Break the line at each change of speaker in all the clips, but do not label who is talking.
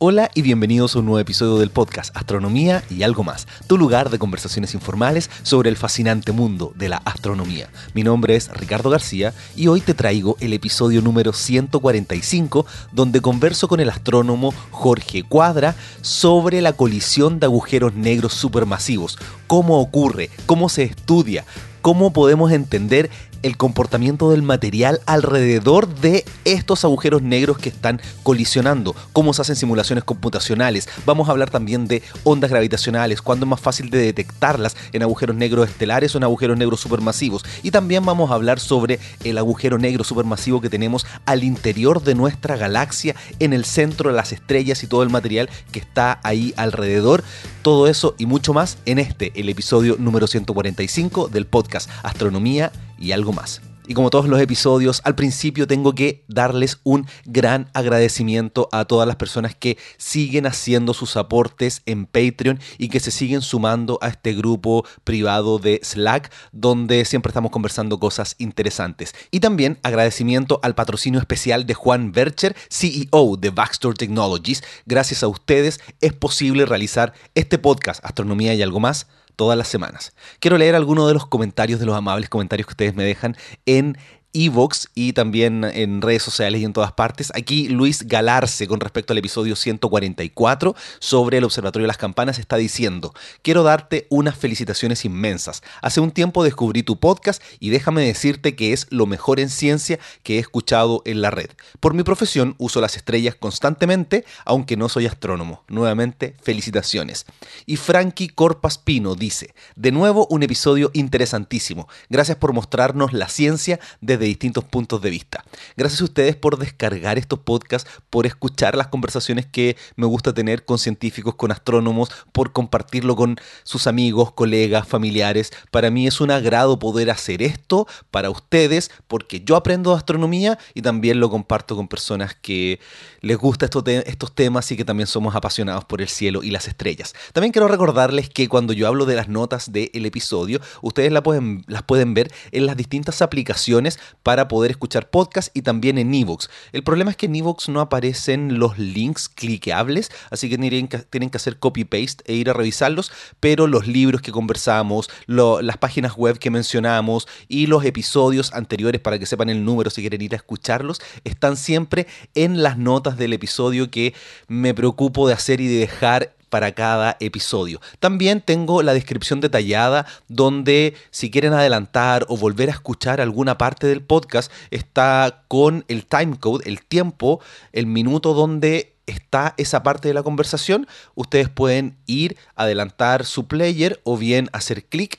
Hola y bienvenidos a un nuevo episodio del podcast Astronomía y algo más, tu lugar de conversaciones informales sobre el fascinante mundo de la astronomía. Mi nombre es Ricardo García y hoy te traigo el episodio número 145 donde converso con el astrónomo Jorge Cuadra sobre la colisión de agujeros negros supermasivos, cómo ocurre, cómo se estudia, cómo podemos entender el comportamiento del material alrededor de estos agujeros negros que están colisionando, cómo se hacen simulaciones computacionales. Vamos a hablar también de ondas gravitacionales, cuándo es más fácil de detectarlas en agujeros negros estelares o en agujeros negros supermasivos. Y también vamos a hablar sobre el agujero negro supermasivo que tenemos al interior de nuestra galaxia, en el centro de las estrellas y todo el material que está ahí alrededor. Todo eso y mucho más en este, el episodio número 145 del podcast Astronomía y algo más. Y como todos los episodios, al principio tengo que darles un gran agradecimiento a todas las personas que siguen haciendo sus aportes en Patreon y que se siguen sumando a este grupo privado de Slack, donde siempre estamos conversando cosas interesantes. Y también agradecimiento al patrocinio especial de Juan Bercher, CEO de Backstore Technologies. Gracias a ustedes es posible realizar este podcast, Astronomía y algo más todas las semanas. Quiero leer algunos de los comentarios, de los amables comentarios que ustedes me dejan en Evox y también en redes sociales y en todas partes. Aquí Luis Galarce, con respecto al episodio 144 sobre el Observatorio de las Campanas, está diciendo, quiero darte unas felicitaciones inmensas. Hace un tiempo descubrí tu podcast y déjame decirte que es lo mejor en ciencia que he escuchado en la red. Por mi profesión uso las estrellas constantemente, aunque no soy astrónomo. Nuevamente, felicitaciones. Y Frankie Corpas Pino dice, de nuevo un episodio interesantísimo. Gracias por mostrarnos la ciencia desde distintos puntos de vista. Gracias a ustedes por descargar estos podcasts, por escuchar las conversaciones que me gusta tener con científicos, con astrónomos, por compartirlo con sus amigos, colegas, familiares. Para mí es un agrado poder hacer esto para ustedes porque yo aprendo astronomía y también lo comparto con personas que les gusta estos, estos temas y que también somos apasionados por el cielo y las estrellas. También quiero recordarles que cuando yo hablo de las notas del episodio, ustedes las pueden ver en las distintas aplicaciones para poder escuchar podcast y también en Evox. El problema es que en Evox no aparecen los links cliqueables, así que tienen que, hacer copy-paste e ir a revisarlos, pero los libros que conversamos, las páginas web que mencionamos y los episodios anteriores para que sepan el número si quieren ir a escucharlos, están siempre en las notas del episodio que me preocupo de hacer y de dejar para cada episodio. También tengo la descripción detallada donde si quieren adelantar o volver a escuchar alguna parte del podcast está con el timecode, el tiempo, el minuto donde está esa parte de la conversación. Ustedes pueden ir, adelantar su player o bien hacer clic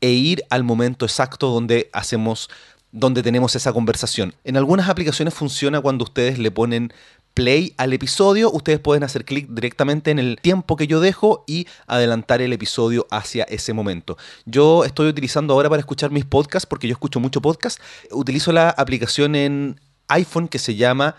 e ir al momento exacto donde hacemos donde tenemos esa conversación. En algunas aplicaciones funciona cuando ustedes le ponen play al episodio, ustedes pueden hacer clic directamente en el tiempo que yo dejo y adelantar el episodio hacia ese momento. Yo estoy utilizando ahora para escuchar mis podcasts, porque yo escucho mucho podcast, utilizo la aplicación en iPhone que se llama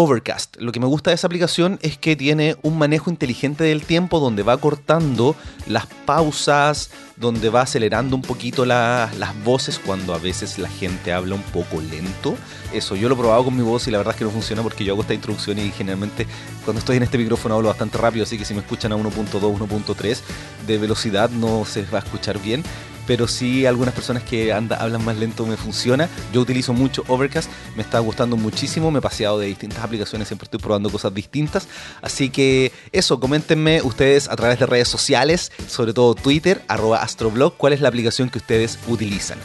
Overcast. Lo que me gusta de esa aplicación es que tiene un manejo inteligente del tiempo donde va cortando las pausas, donde va acelerando un poquito las voces cuando a veces la gente habla un poco lento. Eso, yo lo he probado con mi voz y la verdad es que no funciona porque yo hago esta introducción y generalmente cuando estoy en este micrófono hablo bastante rápido, así que si me escuchan a 1.2, 1.3 de velocidad no se va a escuchar bien pero sí algunas personas que hablan más lento me funciona. Yo utilizo mucho Overcast, me está gustando muchísimo, me he paseado de distintas aplicaciones, siempre estoy probando cosas distintas. Así que eso, coméntenme ustedes a través de redes sociales, sobre todo Twitter, arroba astroblog, cuál es la aplicación que ustedes utilizan.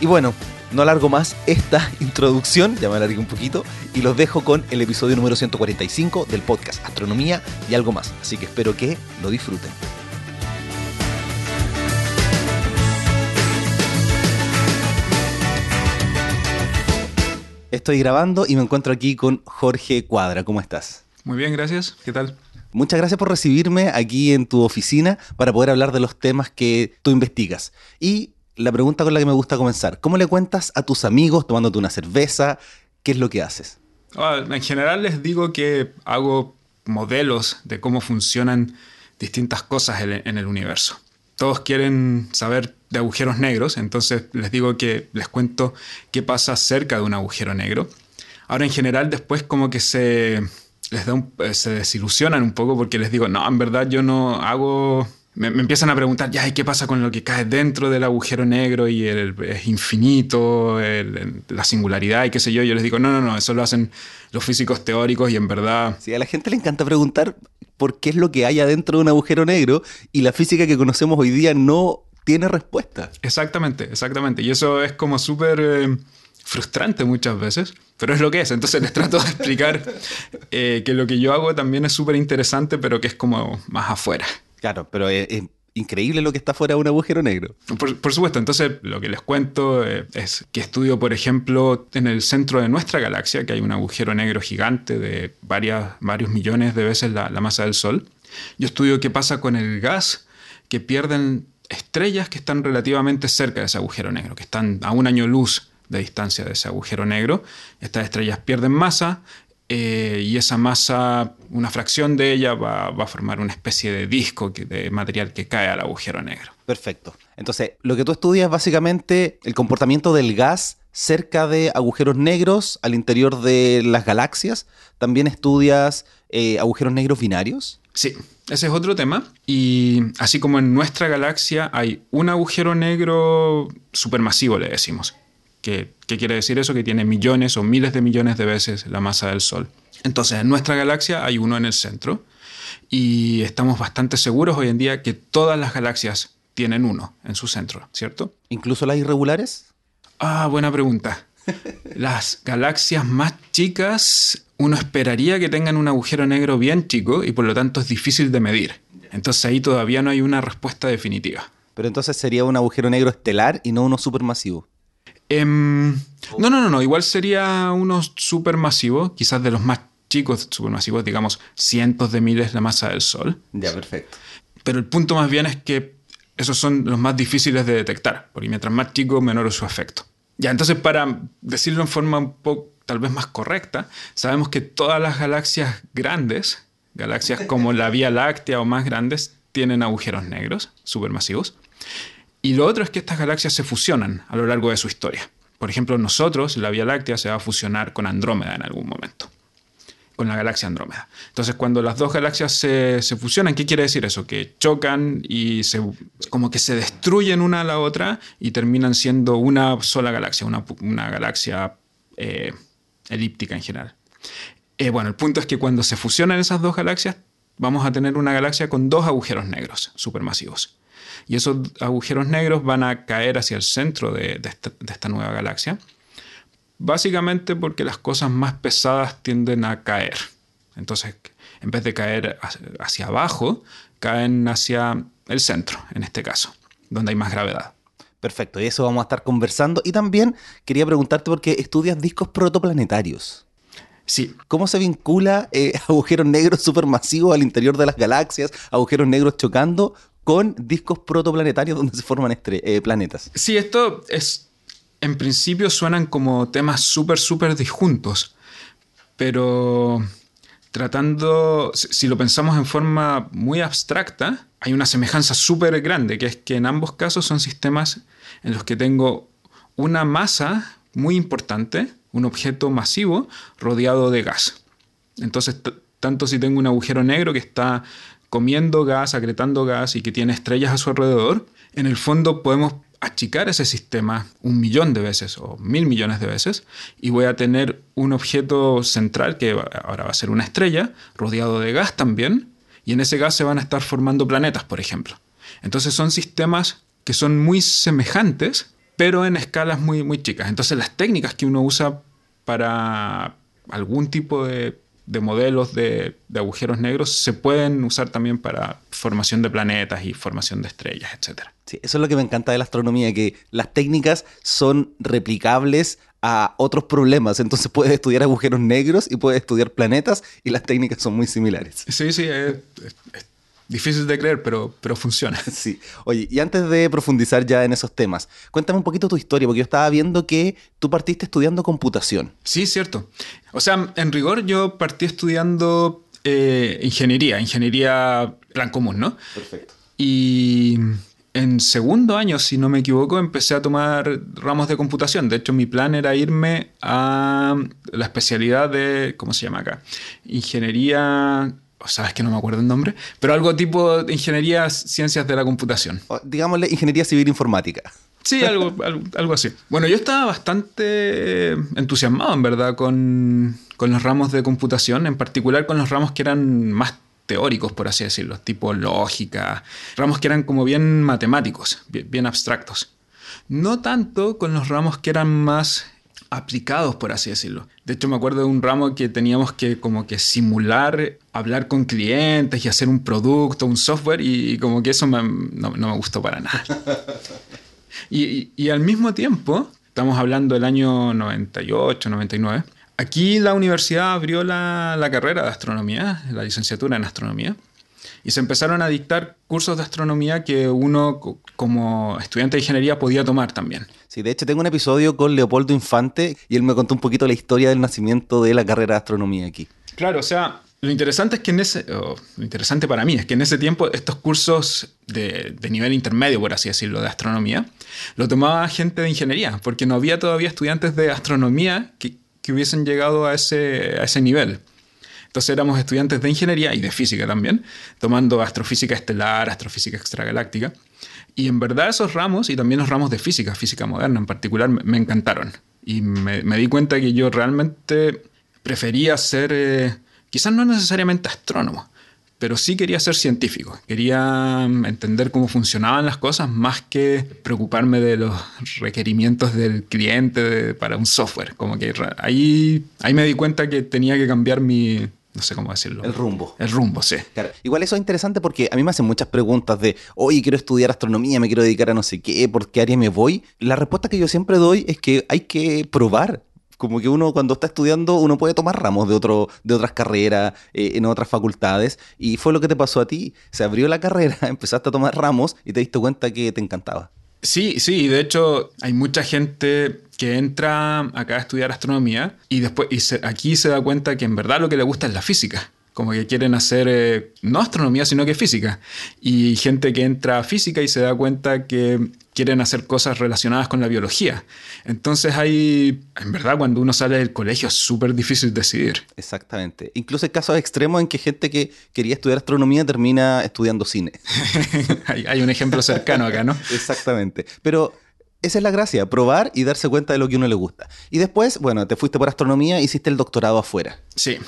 Y bueno, no alargo más esta introducción, ya me alargué un poquito, y los dejo con el episodio número 145 del podcast Astronomía y algo más. Así que espero que lo disfruten. Estoy grabando y me encuentro aquí con Jorge Cuadra. ¿Cómo estás?
Muy bien, gracias. ¿Qué tal?
Muchas gracias por recibirme aquí en tu oficina para poder hablar de los temas que tú investigas. Y la pregunta con la que me gusta comenzar, ¿cómo le cuentas a tus amigos tomándote una cerveza? ¿Qué es lo que haces?
Ah, en general les digo que hago modelos de cómo funcionan distintas cosas en el universo. Todos quieren saber de agujeros negros, entonces les digo que les cuento qué pasa cerca de un agujero negro. Ahora en general después como que se, les da un- eh, se desilusionan un poco porque les digo, no, en verdad yo no hago... Me, me empiezan a preguntar, ya, ¿y qué pasa con lo que cae dentro del agujero negro y el, es infinito, el- la singularidad y qué sé yo? Yo les digo, no, no, no, eso lo hacen los físicos teóricos y en verdad...
Sí, a la gente le encanta preguntar por qué es lo que hay adentro de un agujero negro y la física que conocemos hoy día no tiene respuesta.
Exactamente, exactamente. Y eso es como súper eh, frustrante muchas veces, pero es lo que es. Entonces les trato de explicar eh, que lo que yo hago también es súper interesante, pero que es como más afuera.
Claro, pero es, increíble lo que está fuera de un agujero negro.
Por, por supuesto, entonces lo que les cuento eh, es que estudio, por ejemplo, en el centro de nuestra galaxia, que hay un agujero negro gigante de varias, varios millones de veces la, la masa del Sol. Yo estudio qué pasa con el gas que pierden estrellas que están relativamente cerca de ese agujero negro, que están a un año luz de distancia de ese agujero negro. Estas estrellas pierden masa eh, y esa masa, una fracción de ella va, va a formar una especie de disco que- de material que cae al agujero negro.
Perfecto. Entonces, lo que tú estudias es básicamente el comportamiento del gas cerca de agujeros negros al interior de las galaxias. También estudias eh, agujeros negros binarios.
Sí, ese es otro tema. Y así como en nuestra galaxia hay un agujero negro supermasivo, le decimos. ¿Qué, qué quiere decir eso? Que tiene millones o miles de millones de veces la masa del Sol. Entonces, en nuestra galaxia hay uno en el centro. Y estamos bastante seguros hoy en día que todas las galaxias tienen uno en su centro, ¿cierto?
Incluso las irregulares.
Ah, buena pregunta. Las galaxias más chicas, uno esperaría que tengan un agujero negro bien chico y por lo tanto es difícil de medir. Entonces ahí todavía no hay una respuesta definitiva.
Pero entonces sería un agujero negro estelar y no uno supermasivo.
Em, no, no, no, no. Igual sería uno supermasivo, quizás de los más chicos supermasivos, digamos cientos de miles la masa del Sol.
Ya, perfecto.
Pero el punto más bien es que esos son los más difíciles de detectar, porque mientras más chico, menor es su efecto. Ya, entonces para decirlo en forma un poco tal vez más correcta, sabemos que todas las galaxias grandes, galaxias como la Vía Láctea o más grandes, tienen agujeros negros supermasivos. Y lo otro es que estas galaxias se fusionan a lo largo de su historia. Por ejemplo, nosotros, la Vía Láctea, se va a fusionar con Andrómeda en algún momento con la galaxia Andrómeda. Entonces, cuando las dos galaxias se, se fusionan, ¿qué quiere decir eso? Que chocan y se, como que se destruyen una a la otra y terminan siendo una sola galaxia, una, una galaxia eh, elíptica en general. Eh, bueno, el punto es que cuando se fusionan esas dos galaxias, vamos a tener una galaxia con dos agujeros negros supermasivos. Y esos agujeros negros van a caer hacia el centro de, de, esta, de esta nueva galaxia Básicamente porque las cosas más pesadas tienden a caer. Entonces, en vez de caer hacia abajo, caen hacia el centro, en este caso, donde hay más gravedad.
Perfecto, y eso vamos a estar conversando. Y también quería preguntarte por qué estudias discos protoplanetarios.
Sí.
¿Cómo se vincula eh, agujeros negros supermasivos al interior de las galaxias, agujeros negros chocando con discos protoplanetarios donde se forman eh, planetas?
Sí, esto es en principio suenan como temas súper, súper disjuntos, pero tratando, si lo pensamos en forma muy abstracta, hay una semejanza súper grande, que es que en ambos casos son sistemas en los que tengo una masa muy importante, un objeto masivo rodeado de gas. Entonces, tanto si tengo un agujero negro que está comiendo gas, acretando gas y que tiene estrellas a su alrededor, en el fondo podemos achicar ese sistema un millón de veces o mil millones de veces y voy a tener un objeto central que ahora va a ser una estrella rodeado de gas también y en ese gas se van a estar formando planetas, por ejemplo. Entonces son sistemas que son muy semejantes pero en escalas muy, muy chicas. Entonces las técnicas que uno usa para algún tipo de, de modelos de, de, agujeros negros se pueden usar también para formación de planetas y formación de estrellas, etc.
Sí, eso es lo que me encanta de la astronomía, que las técnicas son replicables a otros problemas. Entonces puedes estudiar agujeros negros y puedes estudiar planetas y las técnicas son muy similares.
Sí, sí, es, difícil de creer, pero, pero funciona.
Sí. Oye, y antes de profundizar ya en esos temas, cuéntame un poquito tu historia, porque yo estaba viendo que tú partiste estudiando computación.
Sí, cierto. O sea, en rigor yo partí estudiando eh, ingeniería, ingeniería plan común, ¿no?
Perfecto.
Y, en segundo año, si no me equivoco, empecé a tomar ramos de computación. De hecho, mi plan era irme a la especialidad de, ¿cómo se llama acá? Ingeniería, sabes que no me acuerdo el nombre, pero algo tipo de ingeniería, ciencias de la computación.
digámosle ingeniería civil informática.
Sí, algo, algo, así. Bueno, yo estaba bastante entusiasmado, en verdad, con, con los ramos de computación, en particular con los ramos que eran más teóricos, por así decirlo, tipo lógica, ramos que eran como bien matemáticos, bien, abstractos. No tanto con los ramos que eran más aplicados, por así decirlo. De hecho, me acuerdo de un ramo que teníamos que como que simular, hablar con clientes y hacer un producto, un software, y, como que eso no, me gustó para nada. Y, y, al mismo tiempo, estamos hablando del año 98, 99, Aquí la universidad abrió la, carrera de astronomía, la licenciatura en astronomía, y se empezaron a dictar cursos de astronomía que uno como estudiante de ingeniería podía tomar también.
Sí, de hecho tengo un episodio con Leopoldo Infante y él me contó un poquito la historia del nacimiento de la carrera de astronomía aquí.
Claro, o sea, lo interesante es que en ese, lo interesante para mí es que en ese tiempo estos cursos de, de, nivel intermedio, por así decirlo, de astronomía, lo tomaba gente de ingeniería, porque no había todavía estudiantes de astronomía que, que hubiesen llegado a ese, a ese nivel. Entonces éramos estudiantes de ingeniería y de física también, tomando astrofísica estelar, astrofísica extragaláctica. Y en verdad esos ramos, y también los ramos de física, física moderna en particular, me, encantaron. Y me, me, di cuenta que yo realmente prefería ser, eh, quizás no necesariamente astrónomo, pero sí quería ser científico, quería mm, entender cómo funcionaban las cosas más que preocuparme de los requerimientos del cliente para un software. Como que ahí, ahí me di cuenta que tenía que cambiar mi, no sé cómo decirlo.
El rumbo.
El rumbo, sí.
Igual eso es interesante porque a mí me hacen muchas preguntas de, oye, quiero estudiar astronomía, me quiero dedicar a no sé qué, ¿por qué área me voy? La respuesta que yo siempre doy es que hay que probar. Como que uno cuando está estudiando, uno puede tomar ramos de, otro, de otras carreras, eh, en otras facultades, y fue lo que te pasó a ti. Se abrió la carrera, empezaste a tomar ramos y te diste cuenta que te encantaba.
Sí, sí, de hecho hay mucha gente que entra acá a estudiar astronomía y después y aquí se da cuenta que en verdad lo que le gusta es la física como que quieren hacer eh, no astronomía, sino que física. Y gente que entra a física y se da cuenta que quieren hacer cosas relacionadas con la biología. Entonces hay, en verdad, cuando uno sale del colegio es súper difícil decidir.
Exactamente. Incluso hay casos extremos en que gente que quería estudiar astronomía termina estudiando cine.
hay, hay un ejemplo cercano acá, ¿no?
Exactamente. Pero esa es la gracia, probar y darse cuenta de lo que uno le gusta. Y después, bueno, te fuiste por astronomía, hiciste el doctorado afuera.
Sí,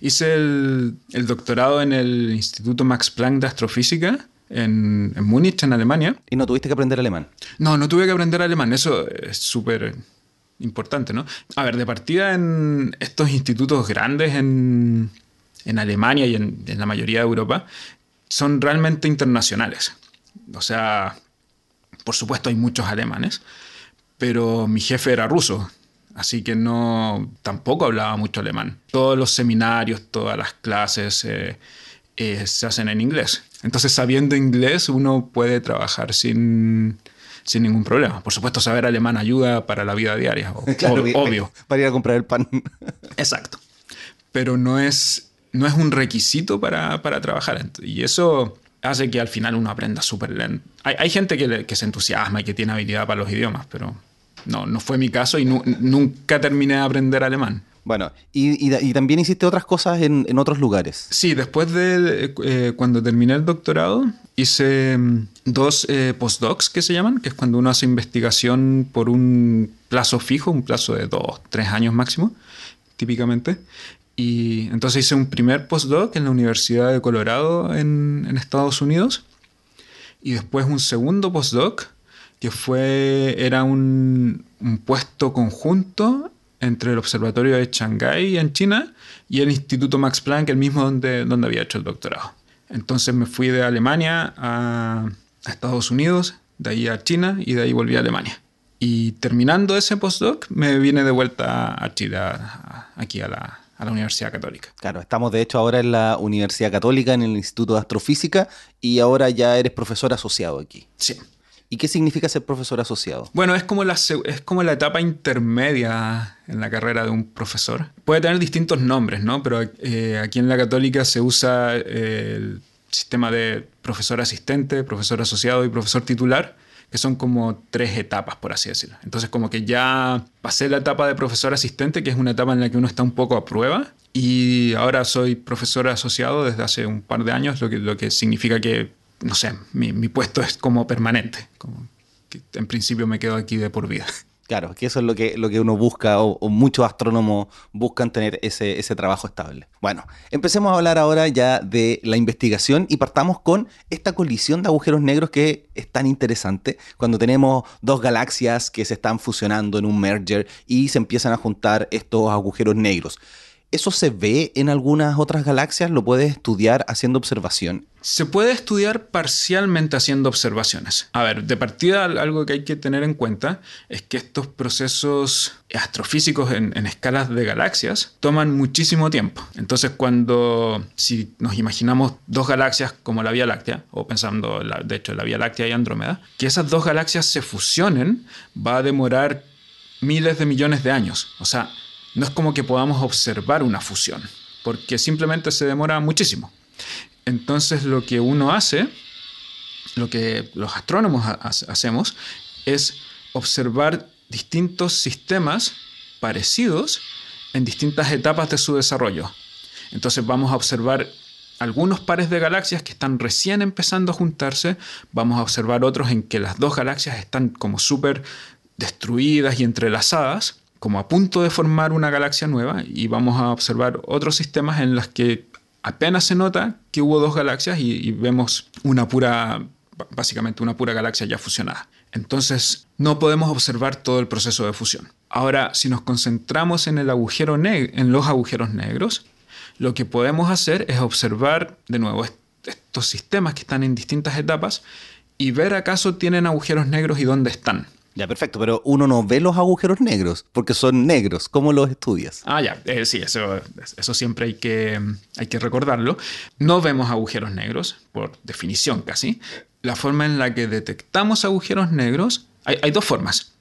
hice el, doctorado en el Instituto Max Planck de Astrofísica en, en Múnich, en Alemania.
¿Y no tuviste que aprender alemán?
No, no tuve que aprender alemán, eso es súper importante, ¿no? A ver, de partida en estos institutos grandes en, en Alemania y en, en la mayoría de Europa, son realmente internacionales. O sea, por supuesto hay muchos alemanes, pero mi jefe era ruso, así que no tampoco hablaba mucho alemán. Todos los seminarios, todas las clases eh, eh, se hacen en inglés. Entonces, sabiendo inglés, uno puede trabajar sin, sin ningún problema. Por supuesto, saber alemán ayuda para la vida diaria, obvio.
Para ir a comprar el pan.
Exacto. Pero no es, no es un requisito para, para trabajar. Y eso hace que al final uno aprenda súper lento. Hay, gente que, se entusiasma y que tiene habilidad para los idiomas, pero no, no fue mi caso y nunca terminé de aprender alemán.
Bueno, y, también hiciste otras cosas en, otros lugares.
Sí, después de eh, cuando terminé el doctorado, hice mm, dos eh, postdocs que se llaman, que es cuando uno hace investigación por un plazo fijo, un plazo de dos, tres años máximo, típicamente. Y entonces hice un primer postdoc en la Universidad de Colorado en, Estados Unidos. Y después un segundo postdoc que fue, era un, puesto conjunto entre el Observatorio de Shanghái en China y el Instituto Max Planck, el mismo donde, donde había hecho el doctorado. Entonces me fui de Alemania a, Estados Unidos, de ahí a China y de ahí volví a Alemania. Y terminando ese postdoc me vine de vuelta a Chile, aquí a la, a la Universidad Católica.
Claro, estamos de hecho ahora en la Universidad Católica, en el Instituto de Astrofísica, y ahora ya eres profesor asociado aquí.
Sí.
¿Y qué significa ser profesor asociado?
Bueno, es como, la, es como la etapa intermedia en la carrera de un profesor. Puede tener distintos nombres, ¿no? Pero eh, aquí en la católica se usa el sistema de profesor asistente, profesor asociado y profesor titular, que son como tres etapas, por así decirlo. Entonces como que ya pasé la etapa de profesor asistente, que es una etapa en la que uno está un poco a prueba, y ahora soy profesor asociado desde hace un par de años, lo que, lo que significa que, no sé, mi, puesto es como permanente, como que en principio me quedo aquí de por vida.
Claro, que eso es lo que, lo que uno busca o, muchos astrónomos buscan tener ese, ese, trabajo estable. Bueno, empecemos a hablar ahora ya de la investigación y partamos con esta colisión de agujeros negros que es tan interesante cuando tenemos dos galaxias que se están fusionando en un merger y se empiezan a juntar estos agujeros negros. ¿Eso se ve en algunas otras galaxias? ¿Lo puedes estudiar haciendo observación?
Se puede estudiar parcialmente haciendo observaciones. A ver, de partida algo que hay que tener en cuenta es que estos procesos astrofísicos en, escalas de galaxias toman muchísimo tiempo. Entonces cuando, si nos imaginamos dos galaxias como la Vía Láctea, o pensando de hecho la Vía Láctea y Andrómeda, que esas dos galaxias se fusionen va a demorar miles de millones de años. O sea, no es como que podamos observar una fusión, porque simplemente se demora muchísimo. Entonces lo que uno hace, lo que los astrónomos hacemos, es observar distintos sistemas parecidos en distintas etapas de su desarrollo. Entonces vamos a observar algunos pares de galaxias que están recién empezando a juntarse, vamos a observar otros en que las dos galaxias están como súper destruidas y entrelazadas, como a punto de formar una galaxia nueva y vamos a observar otros sistemas en los que apenas se nota que hubo dos galaxias y, vemos una pura, básicamente una pura galaxia ya fusionada. Entonces no podemos observar todo el proceso de fusión. Ahora, si nos concentramos en, el agujero en los agujeros negros, lo que podemos hacer es observar de nuevo estos sistemas que están en distintas etapas y ver acaso tienen agujeros negros y dónde están.
Ya, perfecto, pero uno no ve los agujeros negros porque son negros. ¿Cómo los estudias?
Ah, ya, eh, sí, eso, eso siempre hay que, hay que recordarlo. No vemos agujeros negros, por definición casi. La forma en la que detectamos agujeros negros, hay, hay dos formas.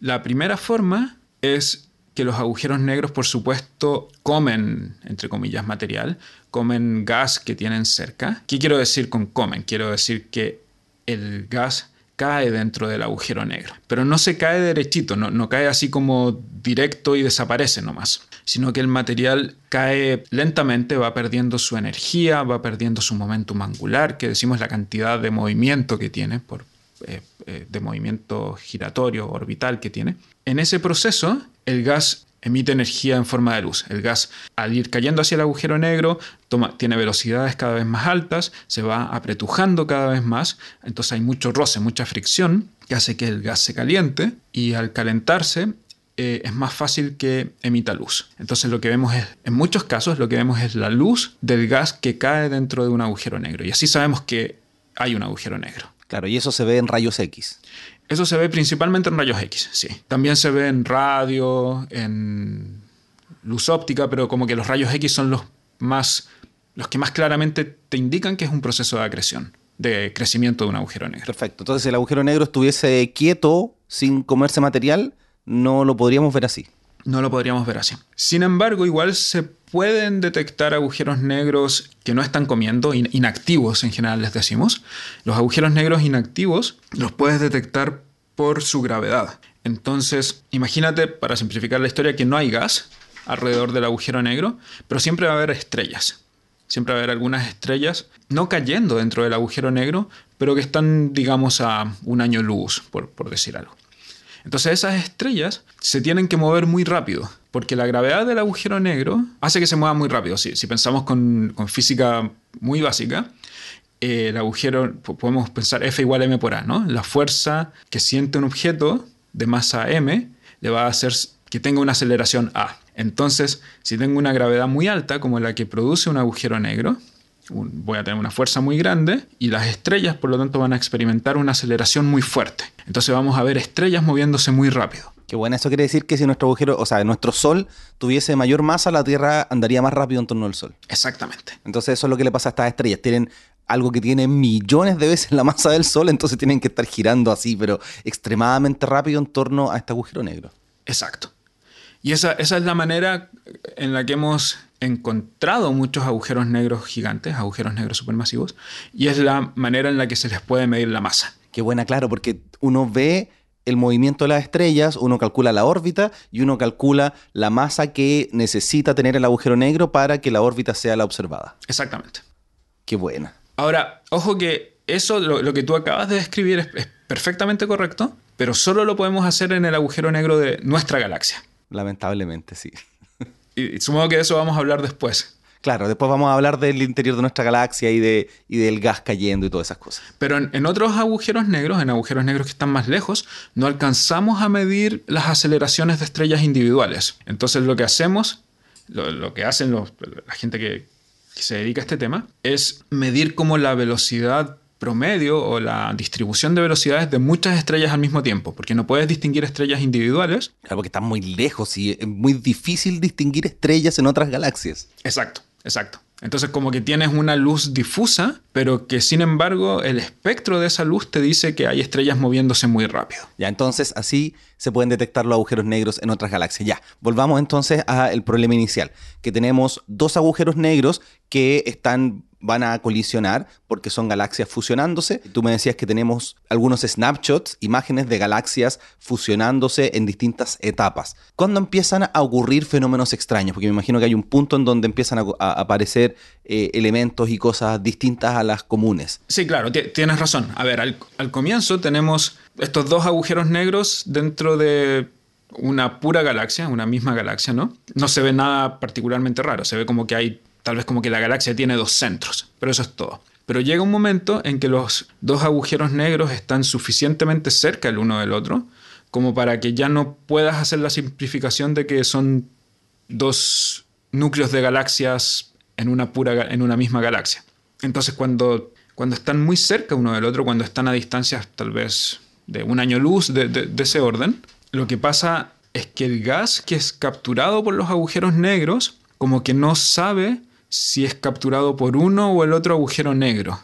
La primera forma es que los agujeros negros, por supuesto, comen, entre comillas, material, comen gas que tienen cerca. ¿Qué quiero decir con comen? Quiero decir que el gas cae dentro del agujero negro. Pero no se cae derechito, no, no cae así como directo y desaparece nomás, sino que el material cae lentamente, va perdiendo su energía, va perdiendo su momentum angular, que decimos la cantidad de movimiento que tiene, eh, eh, de movimiento giratorio, orbital que tiene. En ese proceso, el gas emite energía en forma de luz. El gas, al ir cayendo hacia el agujero negro, tiene velocidades cada vez más altas, se va apretujando cada vez más, entonces hay mucho roce, mucha fricción, que hace que el gas se caliente y al calentarse eh, es más fácil que emita luz. Entonces lo que vemos es, en muchos casos, lo que vemos es la luz del gas que cae dentro de un agujero negro. Y así sabemos que hay un agujero negro.
Claro, y eso se ve en rayos X.
Eso se ve principalmente en rayos X, sí. También se ve en radio, en luz óptica, pero como que los rayos X son los más los que más claramente te indican que es un proceso de acreción, de crecimiento de un agujero negro.
Perfecto. Entonces, si el agujero negro estuviese quieto, sin comerse material, no lo podríamos ver así.
No lo podríamos ver así. Sin embargo, igual se pueden detectar agujeros negros que no están comiendo, inactivos en general les decimos. Los agujeros negros inactivos los puedes detectar por su gravedad. Entonces, imagínate, para simplificar la historia, que no hay gas alrededor del agujero negro, pero siempre va a haber estrellas. Siempre va a haber algunas estrellas, no cayendo dentro del agujero negro, pero que están, digamos, a un año luz, por, por decir algo. Entonces esas estrellas se tienen que mover muy rápido, porque la gravedad del agujero negro hace que se mueva muy rápido. Si, pensamos con, física muy básica, eh, el agujero, podemos pensar F igual a M por A, ¿no? La fuerza que siente un objeto de masa M le va a hacer que tenga una aceleración A. Entonces, si tengo una gravedad muy alta, como la que produce un agujero negro, voy a tener una fuerza muy grande y las estrellas por lo tanto van a experimentar una aceleración muy fuerte. Entonces vamos a ver estrellas moviéndose muy rápido.
Qué bueno, eso quiere decir que si nuestro agujero, o sea, nuestro Sol tuviese mayor masa, la Tierra andaría más rápido en torno al Sol.
Exactamente.
Entonces eso es lo que le pasa a estas estrellas. Tienen algo que tiene millones de veces la masa del Sol, entonces tienen que estar girando así, pero extremadamente rápido en torno a este agujero negro.
Exacto. Y esa, esa es la manera en la que hemos encontrado muchos agujeros negros gigantes, agujeros negros supermasivos, y es la manera en la que se les puede medir la masa.
Qué buena, claro, porque uno ve el movimiento de las estrellas, uno calcula la órbita y uno calcula la masa que necesita tener el agujero negro para que la órbita sea la observada.
Exactamente.
Qué buena.
Ahora, ojo que eso, lo, que tú acabas de describir es, es perfectamente correcto, pero solo lo podemos hacer en el agujero negro de nuestra galaxia.
Lamentablemente, sí.
Y, supongo que de eso vamos a hablar después.
Claro, después vamos a hablar del interior de nuestra galaxia y, de, y del gas cayendo y todas esas cosas.
Pero en, otros agujeros negros, en agujeros negros que están más lejos, no alcanzamos a medir las aceleraciones de estrellas individuales. Entonces lo que hacemos, lo, que hacen la gente que, que se dedica a este tema, es medir como la velocidad promedio o la distribución de velocidades de muchas estrellas al mismo tiempo, porque no puedes distinguir estrellas individuales.
Claro, porque están muy lejos y es muy difícil distinguir estrellas en otras galaxias.
Exacto, exacto. Entonces como que tienes una luz difusa, pero que sin embargo el espectro de esa luz te dice que hay estrellas moviéndose muy rápido.
Ya, entonces así se pueden detectar los agujeros negros en otras galaxias. Ya, volvamos entonces al problema inicial, que tenemos dos agujeros negros que están van a colisionar porque son galaxias fusionándose. Tú me decías que tenemos algunos snapshots, imágenes de galaxias fusionándose en distintas etapas. ¿Cuándo empiezan a ocurrir fenómenos extraños? Porque me imagino que hay un punto en donde empiezan a, aparecer eh, elementos y cosas distintas a las comunes.
Sí, claro, tienes razón. A ver, al, al comienzo tenemos estos dos agujeros negros dentro de una pura galaxia, una misma galaxia, ¿no? No se ve nada particularmente raro, se ve como que hay Tal vez como que la galaxia tiene dos centros, pero eso es todo. Pero llega un momento en que los dos agujeros negros están suficientemente cerca el uno del otro como para que ya no puedas hacer la simplificación de que son dos núcleos de galaxias en una, pura, en una misma galaxia. Entonces cuando, cuando están muy cerca uno del otro, cuando están a distancias tal vez de un año luz de, de ese orden, lo que pasa es que el gas que es capturado por los agujeros negros como que no sabe si es capturado por uno o el otro agujero negro.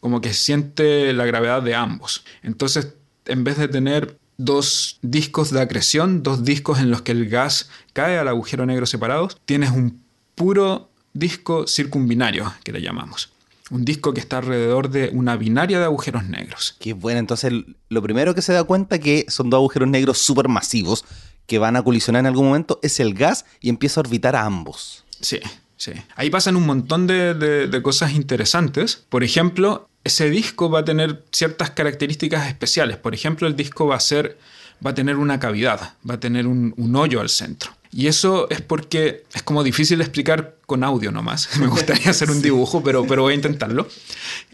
Como que siente la gravedad de ambos. Entonces, en vez de tener dos discos de acreción, dos discos en los que el gas cae al agujero negro separados, tienes un puro disco circumbinario, que le llamamos. Un disco que está alrededor de una binaria de agujeros negros.
Qué bueno, entonces lo primero que se da cuenta que son dos agujeros negros supermasivos que van a colisionar en algún momento es el gas y empieza a orbitar a ambos.
Sí, Sí. Ahí pasan un montón de, cosas interesantes. Por ejemplo, ese disco va a tener ciertas características especiales. Por ejemplo, el disco va a ser, va a tener una cavidad, va a tener un, hoyo al centro. Y eso es porque es como difícil de explicar con audio nomás. Me gustaría hacer un dibujo, pero, pero voy a intentarlo.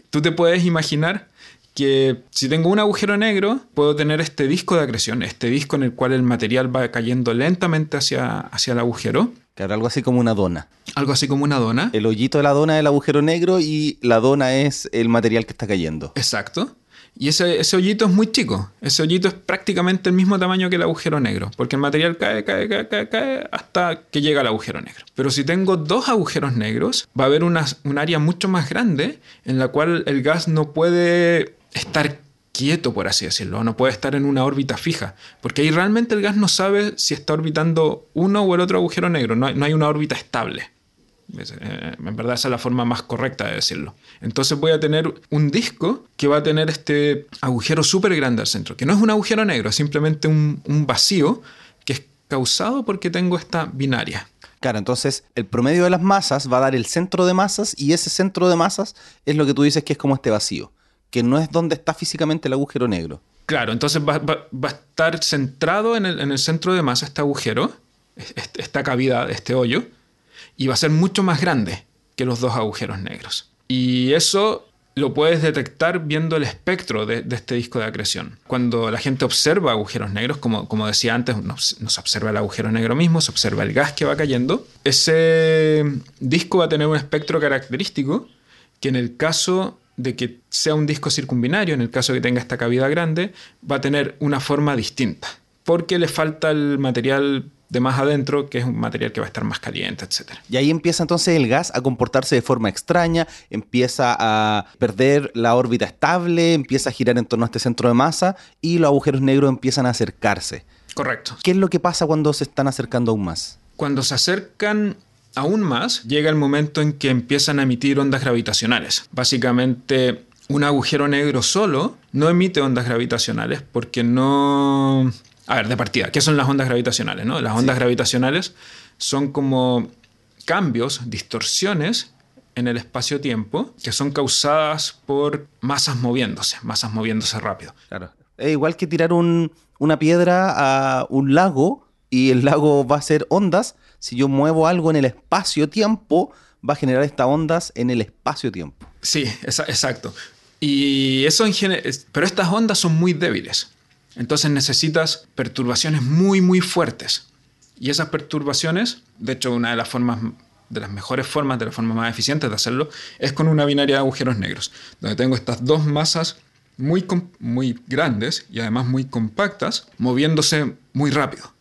Tú te puedes imaginar que si tengo un agujero negro, puedo tener este disco de acreción, este disco en el cual el material va cayendo lentamente hacia, hacia el agujero.
Claro, algo así como una dona.
Algo así como una dona.
El hoyito de la dona es el agujero negro y la dona es el material que está cayendo.
Exacto. Y ese, ese, hoyito es muy chico. Ese hoyito es prácticamente el mismo tamaño que el agujero negro, porque el material cae, cae, cae, cae, cae hasta que llega al agujero negro. Pero si tengo dos agujeros negros, va a haber una, un área mucho más grande en la cual el gas no puede estar quieto, por así decirlo, no puede estar en una órbita fija, porque ahí realmente el gas no sabe si está orbitando uno o el otro agujero negro, no hay, una órbita estable. Eh, en verdad esa es la forma más correcta de decirlo. Entonces voy a tener un disco que va a tener este agujero súper grande al centro, que no es un agujero negro, es simplemente un, un vacío que es causado porque tengo esta binaria.
Claro, entonces el promedio de las masas va a dar el centro de masas y ese centro de masas es lo que tú dices que es como este vacío que no es donde está físicamente el agujero negro.
Claro, entonces va, a estar centrado en el, centro de masa este agujero, esta cavidad, este hoyo, y va a ser mucho más grande que los dos agujeros negros. Y eso lo puedes detectar viendo el espectro de, este disco de acreción. Cuando la gente observa agujeros negros, como, como decía antes, no, se observa el agujero negro mismo, se observa el gas que va cayendo, ese disco va a tener un espectro característico que en el caso de que sea un disco circumbinario, en el caso de que tenga esta cavidad grande, va a tener una forma distinta, porque le falta el material de más adentro, que es un material que va a estar más caliente, etc.
Y ahí empieza entonces el gas a comportarse de forma extraña, empieza a perder la órbita estable, empieza a girar en torno a este centro de masa y los agujeros negros empiezan a acercarse.
Correcto.
¿Qué es lo que pasa cuando se están acercando aún más?
Cuando se acercan aún más, llega el momento en que empiezan a emitir ondas gravitacionales. Básicamente, un agujero negro solo no emite ondas gravitacionales porque no... A ver, de partida, ¿qué son las ondas gravitacionales? No? Las ondas gravitacionales son como cambios, distorsiones en el espacio-tiempo que son causadas por masas moviéndose, masas moviéndose rápido.
Claro. Es igual que tirar una piedra a un lago y el lago va a hacer ondas. Si yo muevo algo en el espacio-tiempo, va a generar estas ondas en el espacio-tiempo.
Sí, exacto. Y eso pero estas ondas son muy débiles. Entonces necesitas perturbaciones muy, muy fuertes. Y esas perturbaciones, de hecho, una de las formas de las mejores formas, de las formas más eficientes de hacerlo, es con una binaria de agujeros negros, donde tengo estas dos masas muy, muy grandes y además muy compactas, moviéndose muy rápido.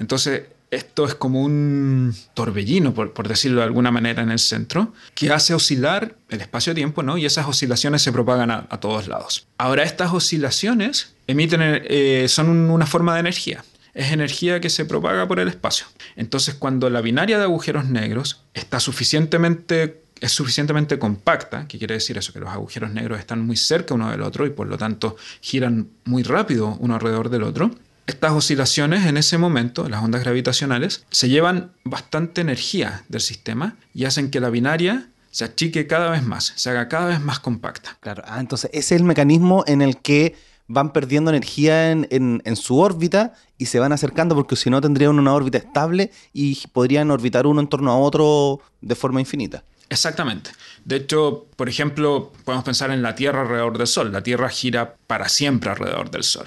Entonces, esto es como un torbellino, por, decirlo de alguna manera, en el centro, que hace oscilar el espacio-tiempo, ¿no? Y esas oscilaciones se propagan a, todos lados. Ahora, estas oscilaciones emiten, eh, son una forma de energía es energía que se propaga por el espacio. Entonces, cuando la binaria de agujeros negros está suficientemente es suficientemente compacta, que quiere decir eso, que los agujeros negros están muy cerca uno del otro y por lo tanto giran muy rápido uno alrededor del otro, estas oscilaciones en ese momento, las ondas gravitacionales, se llevan bastante energía del sistema y hacen que la binaria se achique cada vez más, se haga cada vez más compacta.
Claro, ah, entonces ese es el mecanismo en el que van perdiendo energía en, su órbita y se van acercando porque si no tendrían una órbita estable y podrían orbitar uno en torno a otro de forma infinita.
Exactamente. De hecho, por ejemplo, podemos pensar en la Tierra alrededor del Sol. La Tierra gira para siempre alrededor del Sol,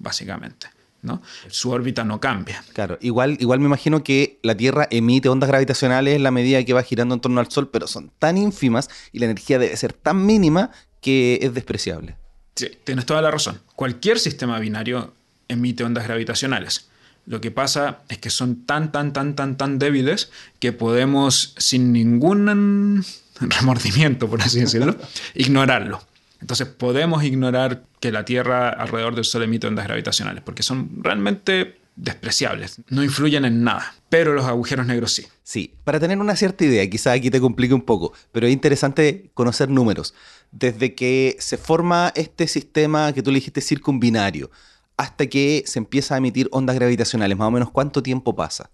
básicamente. ¿No? Su órbita no cambia.
Claro, igual, igual me imagino que la Tierra emite ondas gravitacionales en la medida que va girando en torno al Sol, pero son tan ínfimas y la energía debe ser tan mínima que es despreciable.
Sí, tienes toda la razón. Cualquier sistema binario emite ondas gravitacionales. Lo que pasa es que son tan, tan, tan, tan, tan débiles que podemos, sin ningún remordimiento, por así decirlo, ignorarlo. Entonces podemos ignorar que la Tierra alrededor del Sol emite ondas gravitacionales, porque son realmente despreciables, no influyen en nada, pero los agujeros negros sí.
Sí, para tener una cierta idea, quizá aquí te complique un poco, pero es interesante conocer números. Desde que se forma este sistema que tú le dijiste circumbinario, hasta que se empieza a emitir ondas gravitacionales, más o menos cuánto tiempo pasa.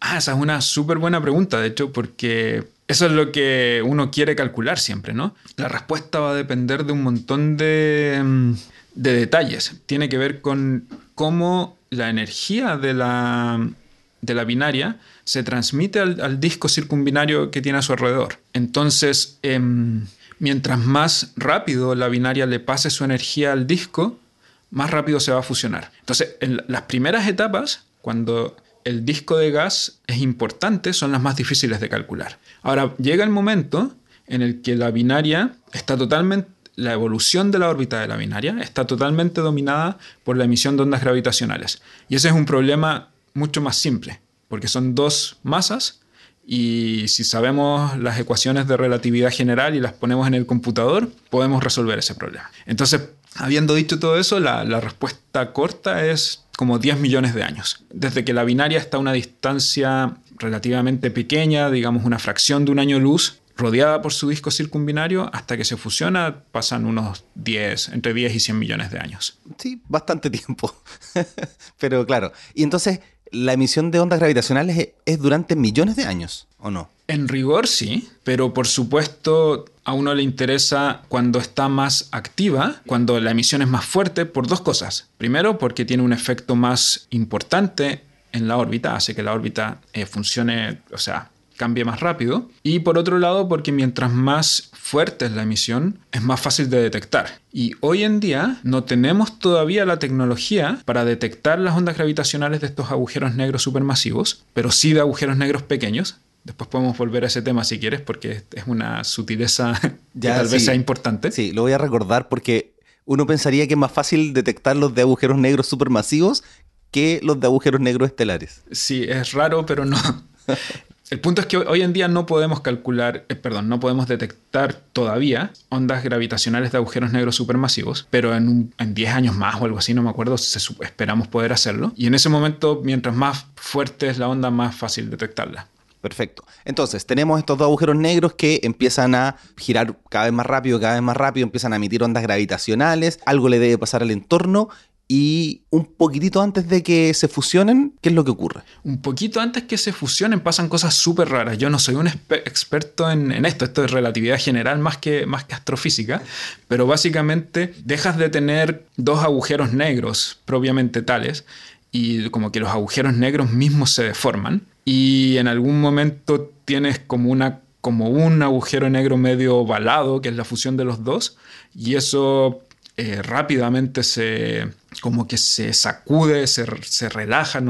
Ah, esa es una súper buena pregunta, de hecho, porque eso es lo que uno quiere calcular siempre, ¿no? La respuesta va a depender de un montón de, mm, de detalles. Tiene que ver con cómo la energía de la, de la binaria se transmite al, disco circumbinario que tiene a su alrededor. Entonces, em, mientras más rápido la binaria le pase su energía al disco, más rápido se va a fusionar. Entonces, en las primeras etapas, cuando el disco de gas es importante, son las más difíciles de calcular. Ahora, llega el momento en el que la binaria está totalmente la evolución de la órbita de la binaria está totalmente dominada por la emisión de ondas gravitacionales. Y ese es un problema mucho más simple, porque son dos masas y si sabemos las ecuaciones de relatividad general y las ponemos en el computador, podemos resolver ese problema. Entonces, habiendo dicho todo eso, la, la respuesta corta es como 10 millones de años. Desde que la binaria está a una distancia relativamente pequeña, digamos una fracción de un año luz, rodeada por su disco circumbinario, hasta que se fusiona pasan unos 10, entre 10 y 100 millones de años.
Sí, bastante tiempo. Pero claro, y entonces la emisión de ondas gravitacionales es durante millones de años, ¿o no?
En rigor sí, pero por supuesto a uno le interesa cuando está más activa, cuando la emisión es más fuerte, por dos cosas. Primero, porque tiene un efecto más importante en la órbita, hace que la órbita eh, funcione, o sea, cambie más rápido. Y por otro lado, porque mientras más fuerte es la emisión, es más fácil de detectar. Y hoy en día no tenemos todavía la tecnología para detectar las ondas gravitacionales de estos agujeros negros supermasivos, pero sí de agujeros negros pequeños. Después podemos volver a ese tema si quieres, porque es una sutileza que tal vez sea importante.
Sí, lo voy a recordar porque uno pensaría que es más fácil detectar los de agujeros negros supermasivos que los de agujeros negros estelares.
Sí, es raro, pero no. El punto es que hoy en día no podemos calcular, eh, perdón, no podemos detectar todavía ondas gravitacionales de agujeros negros supermasivos, pero en, en 10 años más o algo así, no me acuerdo, esperamos poder hacerlo. Y en ese momento, mientras más fuerte es la onda, más fácil detectarla.
Perfecto. Entonces, tenemos estos dos agujeros negros que empiezan a girar cada vez más rápido, cada vez más rápido, empiezan a emitir ondas gravitacionales, algo le debe pasar al entorno y un poquitito antes de que se fusionen, ¿qué es lo que ocurre?
Un poquito antes que se fusionen pasan cosas súper raras. Yo no soy un experto en, esto, esto es relatividad general más que, más que astrofísica, pero básicamente dejas de tener dos agujeros negros propiamente tales y como que los agujeros negros mismos se deforman y en algún momento tienes como una como un agujero negro medio ovalado, que es la fusión de los dos, y eso eh, rápidamente se, como que se sacude, se, se relaja.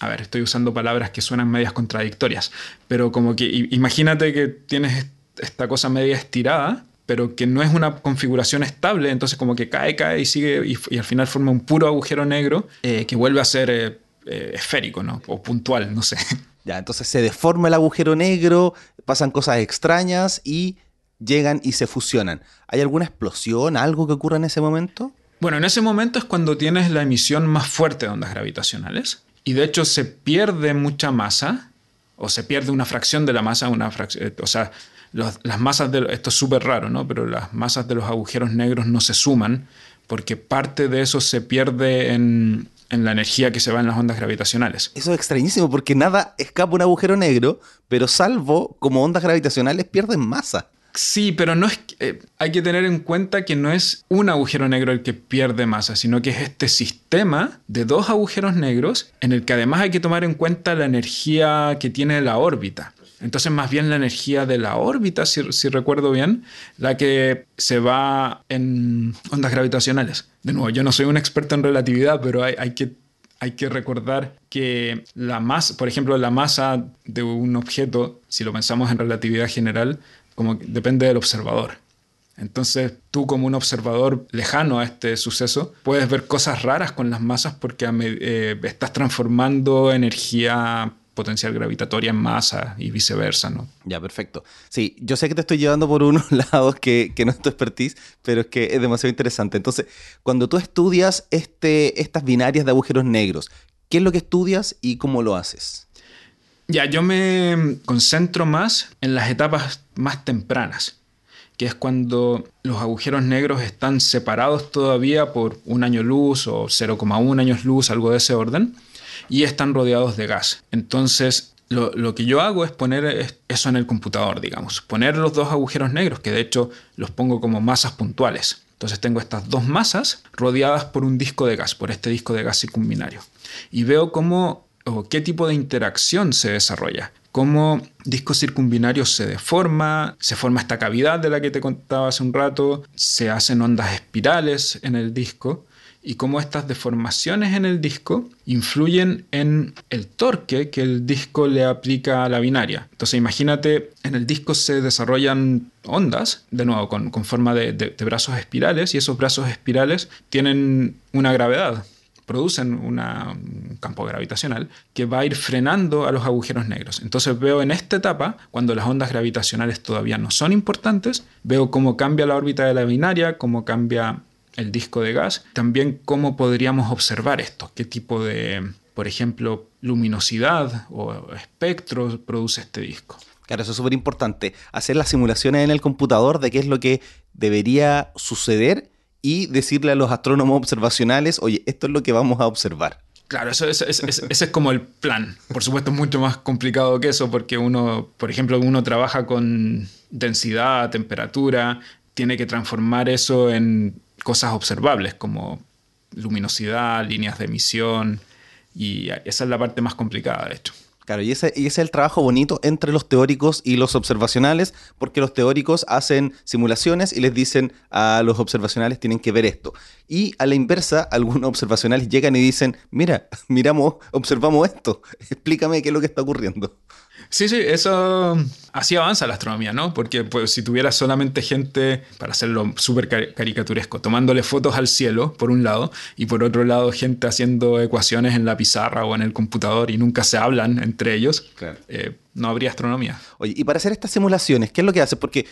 a ver, estoy usando palabras que suenan medias contradictorias, pero como que imagínate que tienes esta cosa media estirada, pero que no es una configuración estable, entonces como que cae, cae y sigue y, al final forma un puro agujero negro eh, que vuelve a ser eh, esférico, ¿no? O puntual, no sé.
Ya, entonces se deforma el agujero negro, pasan cosas extrañas y llegan y se fusionan. ¿Hay alguna explosión, algo que ocurra en ese momento?
Bueno, en ese momento es cuando tienes la emisión más fuerte de ondas gravitacionales y de hecho se pierde mucha masa o se pierde una fracción de la masa, una fracción, o sea, las masas de esto es súper raro, ¿no? Pero las masas de los agujeros negros no se suman porque parte de eso se pierde en, en la energía que se va en las ondas gravitacionales.
Eso es extrañísimo porque nada escapa un agujero negro, pero salvo como ondas gravitacionales pierden masa.
Sí, pero no es eh, hay que tener en cuenta que no es un agujero negro el que pierde masa, sino que es este sistema de dos agujeros negros en el que además hay que tomar en cuenta la energía que tiene la órbita. Entonces, más bien la energía de la órbita, si, recuerdo bien, la que se va en ondas gravitacionales. De nuevo, yo no soy un experto en relatividad, pero hay, hay que hay que recordar que la masa, por ejemplo, la masa de un objeto, si lo pensamos en relatividad general, como depende del observador. Entonces tú como un observador lejano a este suceso puedes ver cosas raras con las masas porque eh, estás transformando energía potencial gravitatoria en masa y viceversa, ¿no?
Ya, perfecto. Sí, yo sé que te estoy llevando por unos lados que, que no es tu expertise, pero es que es demasiado interesante. Entonces, cuando tú estudias este, estas binarias de agujeros negros, ¿qué es lo que estudias y cómo lo haces?
Ya, yo me concentro más en las etapas más tempranas, que es cuando los agujeros negros están separados todavía por un año luz o 0,1 años luz, algo de ese orden, y están rodeados de gas. Entonces, lo, que yo hago es poner eso en el computador, digamos, poner los dos agujeros negros, que de hecho los pongo como masas puntuales. Entonces tengo estas dos masas rodeadas por un disco de gas, por este disco de gas circunbinario. Y veo cómo o qué tipo de interacción se desarrolla. Cómo disco circumbinario se deforma, se forma esta cavidad de la que te contaba hace un rato, se hacen ondas espirales en el disco y cómo estas deformaciones en el disco influyen en el torque que el disco le aplica a la binaria. Entonces imagínate, en el disco se desarrollan ondas, de nuevo, con, forma de brazos espirales, y esos brazos espirales tienen una gravedad, producen un campo gravitacional que va a ir frenando a los agujeros negros. Entonces veo en esta etapa, cuando las ondas gravitacionales todavía no son importantes, veo cómo cambia la órbita de la binaria, cómo cambia el disco de gas, también cómo podríamos observar esto, qué tipo de, por ejemplo, luminosidad o espectro produce este disco.
Claro, eso es súper importante. Hacer las simulaciones en el computador de qué es lo que debería suceder y decirle a los astrónomos observacionales, oye, esto es lo que vamos a observar.
Claro, eso, ese es como el plan. Por supuesto es mucho más complicado que eso porque uno, por ejemplo, uno trabaja con densidad, temperatura, tiene que transformar eso en cosas observables como luminosidad, líneas de emisión y esa es la parte más complicada de hecho.
Claro, y ese, y ese, es el trabajo bonito entre los teóricos y los observacionales, porque los teóricos hacen simulaciones y les dicen a los observacionales tienen que ver esto. Y a la inversa, algunos observacionales llegan y dicen, mira, miramos, observamos esto, explícame qué es lo que está ocurriendo.
Sí, sí, eso así avanza la astronomía, ¿no? Porque pues, si tuviera solamente gente, para hacerlo súper caricaturesco, tomándole fotos al cielo, por un lado, y por otro lado gente haciendo ecuaciones en la pizarra o en el computador y nunca se hablan entre ellos, eh, no habría astronomía.
Oye, y para hacer estas simulaciones, ¿qué es lo que hace? Porque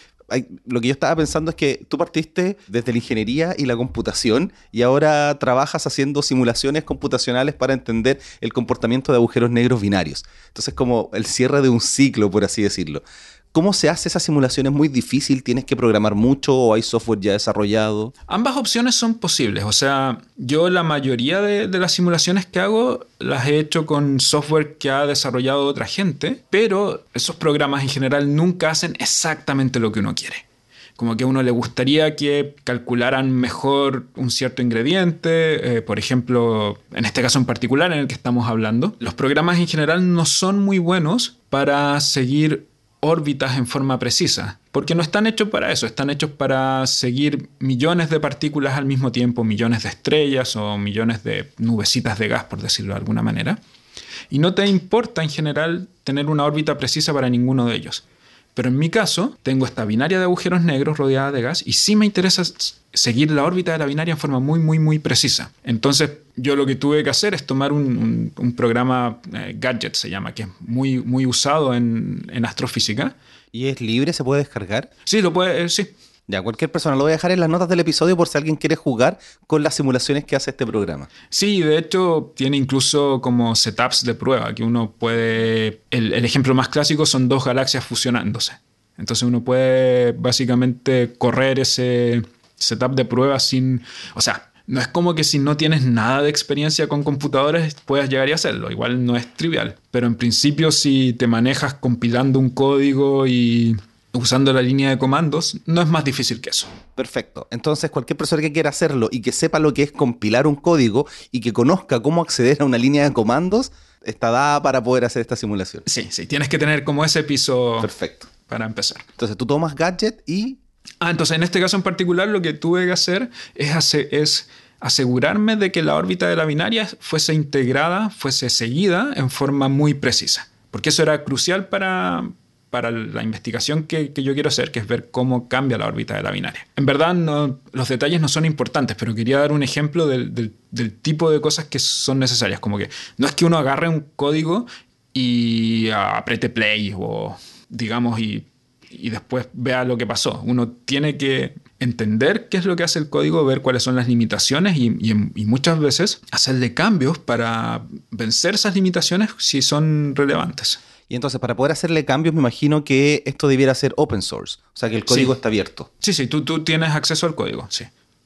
lo que yo estaba pensando es que tú partiste desde la ingeniería y la computación y ahora trabajas haciendo simulaciones computacionales para entender el comportamiento de agujeros negros binarios. Entonces, como el cierre de un ciclo, por así decirlo. ¿Cómo se hace esa simulación? ¿Es muy difícil? ¿Tienes que programar mucho o hay software ya desarrollado?
Ambas opciones son posibles. O sea, yo la mayoría de, las simulaciones que hago las he hecho con software que ha desarrollado otra gente, pero esos programas en general nunca hacen exactamente lo que uno quiere como que a uno le gustaría que calcularan mejor un cierto ingrediente, eh, por ejemplo, en este caso en particular en el que estamos hablando, los programas en general no son muy buenos para seguir órbitas en forma precisa, porque no están hechos para eso, están hechos para seguir millones de partículas al mismo tiempo, millones de estrellas o millones de nubecitas de gas, por decirlo de alguna manera. Y no te importa en general tener una órbita precisa para ninguno de ellos. Pero en mi caso, tengo esta binaria de agujeros negros rodeada de gas y sí me interesa seguir la órbita de la binaria en forma muy, muy, muy precisa. Entonces, yo lo que tuve que hacer es tomar un, programa, eh, Gadget se llama, que es muy, muy usado en, en, astrofísica.
¿Y es libre? ¿Se puede descargar?
Sí, lo puede, eh, sí.
Ya, cualquier persona lo voy a dejar en las notas del episodio por si alguien quiere jugar con las simulaciones que hace este programa.
Sí, de hecho tiene incluso como setups de prueba que uno puede... El, el ejemplo más clásico son dos galaxias fusionándose. Entonces uno puede básicamente correr ese setup de prueba sin... O sea, no es como que si no tienes nada de experiencia con computadores puedas llegar y hacerlo. Igual no es trivial. Pero en principio si te manejas compilando un código y usando la línea de comandos, no es más difícil que eso.
Perfecto. Entonces, cualquier persona que quiera hacerlo y que sepa lo que es compilar un código y que conozca cómo acceder a una línea de comandos, está dada para poder hacer esta simulación.
Sí, sí, tienes que tener como ese piso.
Perfecto.
Para empezar.
Entonces, tú tomas gadget y.
Ah, entonces en este caso en particular lo que tuve que hacer es, es asegurarme de que la órbita de la binaria fuese integrada, fuese seguida en forma muy precisa. Porque eso era crucial para, para la investigación que, yo quiero hacer, que es ver cómo cambia la órbita de la binaria. En verdad, los detalles no son importantes, pero quería dar un ejemplo del, tipo de cosas que son necesarias. Como que no es que uno agarre un código y apriete play o, digamos, y, después vea lo que pasó. Uno tiene que entender qué es lo que hace el código, ver cuáles son las limitaciones y, muchas veces hacerle cambios para vencer esas limitaciones si son relevantes.
Y entonces, para poder hacerle cambios, me imagino que esto debiera ser open source, o sea, que el código está abierto.
Sí, sí, tú, tú tienes acceso al código, sí.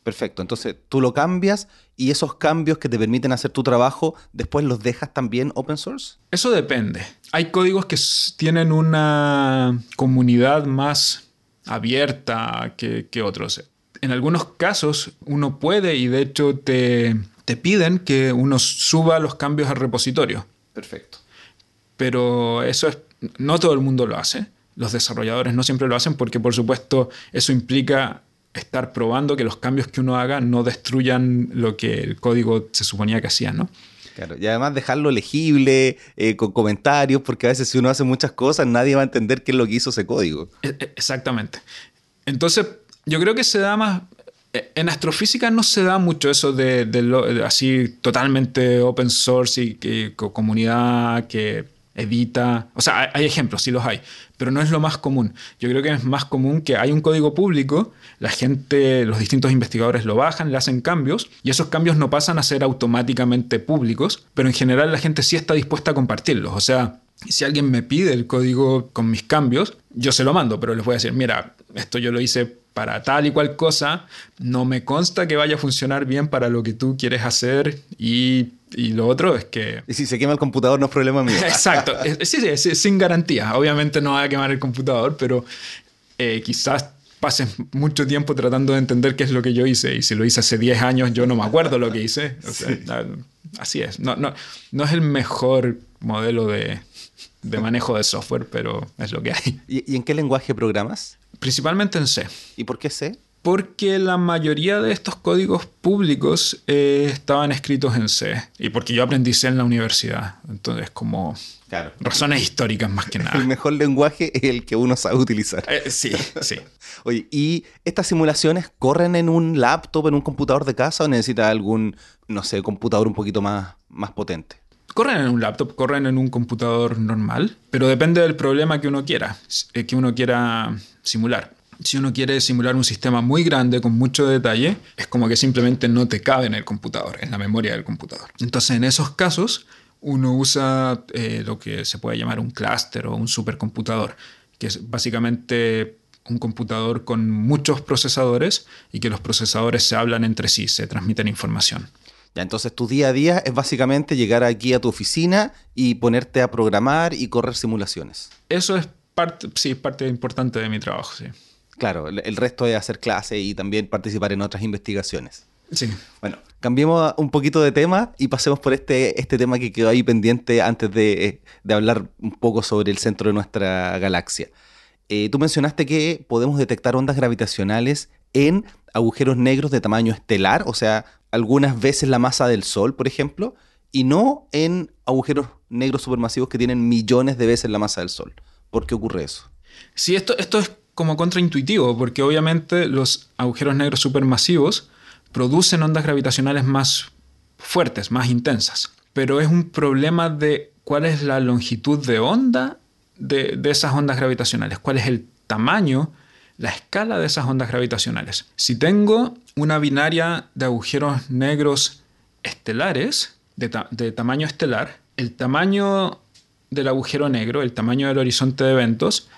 Perfecto, entonces tú lo cambias y esos cambios que te permiten hacer tu trabajo, después los dejas también open source.
Eso depende. Hay códigos que tienen una comunidad más abierta que, que otros. En algunos casos uno puede y de hecho te, te piden que uno suba los cambios al repositorio.
Perfecto
pero eso es, no todo el mundo lo hace. Los desarrolladores no siempre lo hacen porque, por supuesto, eso implica estar probando que los cambios que uno haga no destruyan lo que el código se suponía que hacía, ¿no?
Claro, y además dejarlo legible, eh, con comentarios, porque a veces si uno hace muchas cosas, nadie va a entender qué es lo que hizo ese código.
E, e, exactamente. Entonces, yo creo que se da más. E, en astrofísica no se da mucho eso de, así totalmente open source y que, comunidad que edita. O sea, hay ejemplos, sí los hay, pero no es lo más común. Yo creo que es más común que hay un código público, la gente, los distintos investigadores lo bajan, le hacen cambios y esos cambios no pasan a ser automáticamente públicos, pero en general la gente sí está dispuesta a compartirlos. O sea, si alguien me pide el código con mis cambios, yo se lo mando, pero les voy a decir, mira, esto yo lo hice para tal y cual cosa, no me consta que vaya a funcionar bien para lo que tú quieres hacer y, lo otro es que...
Y si se quema el computador no es problema mío.
Exacto, sí, sí, sin garantía. Obviamente no va a quemar el computador, pero eh, quizás pases mucho tiempo tratando de entender qué es lo que yo hice y si lo hice hace 10 años yo no me acuerdo lo que hice. Así es, no, no, no es el mejor modelo de, de manejo de software, pero es lo que hay.
¿Y, en qué lenguaje programas?
Principalmente en C.
¿Y por qué C?
Porque la mayoría de estos códigos públicos eh, estaban escritos en C. Y porque yo aprendí C en la universidad. Entonces, como claro. razones históricas más que nada.
El mejor lenguaje es el que uno sabe utilizar.
Eh, sí, sí.
Oye, ¿y estas simulaciones corren en un laptop, en un computador de casa o necesita algún, no sé, computador un poquito más, más potente?
Corren en un laptop, corren en un computador normal, pero depende del problema que uno quiera, eh, que uno quiera simular. Si uno quiere simular un sistema muy grande con mucho detalle, es como que simplemente no te cabe en el computador, en la memoria del computador. Entonces, en esos casos, uno usa eh, lo que se puede llamar un clúster o un supercomputador, que es básicamente un computador con muchos procesadores y que los procesadores se hablan entre sí, se transmiten información.
Ya, entonces tu día a día es básicamente llegar aquí a tu oficina y ponerte a programar y correr simulaciones.
Eso es parte, sí, parte importante de mi trabajo, sí.
Claro, el resto es hacer clases y también participar en otras investigaciones.
Sí.
Bueno, cambiemos un poquito de tema y pasemos por este, este tema que quedó ahí pendiente antes de, de hablar un poco sobre el centro de nuestra galaxia. Eh, tú mencionaste que podemos detectar ondas gravitacionales en agujeros negros de tamaño estelar, o sea, algunas veces la masa del Sol, por ejemplo, y no en agujeros negros supermasivos que tienen millones de veces la masa del Sol. ¿Por qué ocurre eso?
Sí, esto, esto es como contraintuitivo, porque obviamente los agujeros negros supermasivos producen ondas gravitacionales más fuertes, más intensas. Pero es un problema de cuál es la longitud de onda de, esas ondas gravitacionales, cuál es el tamaño, la escala de esas ondas gravitacionales. Si tengo una binaria de agujeros negros estelares, de, tamaño estelar, el tamaño del agujero negro, el tamaño del horizonte de eventos,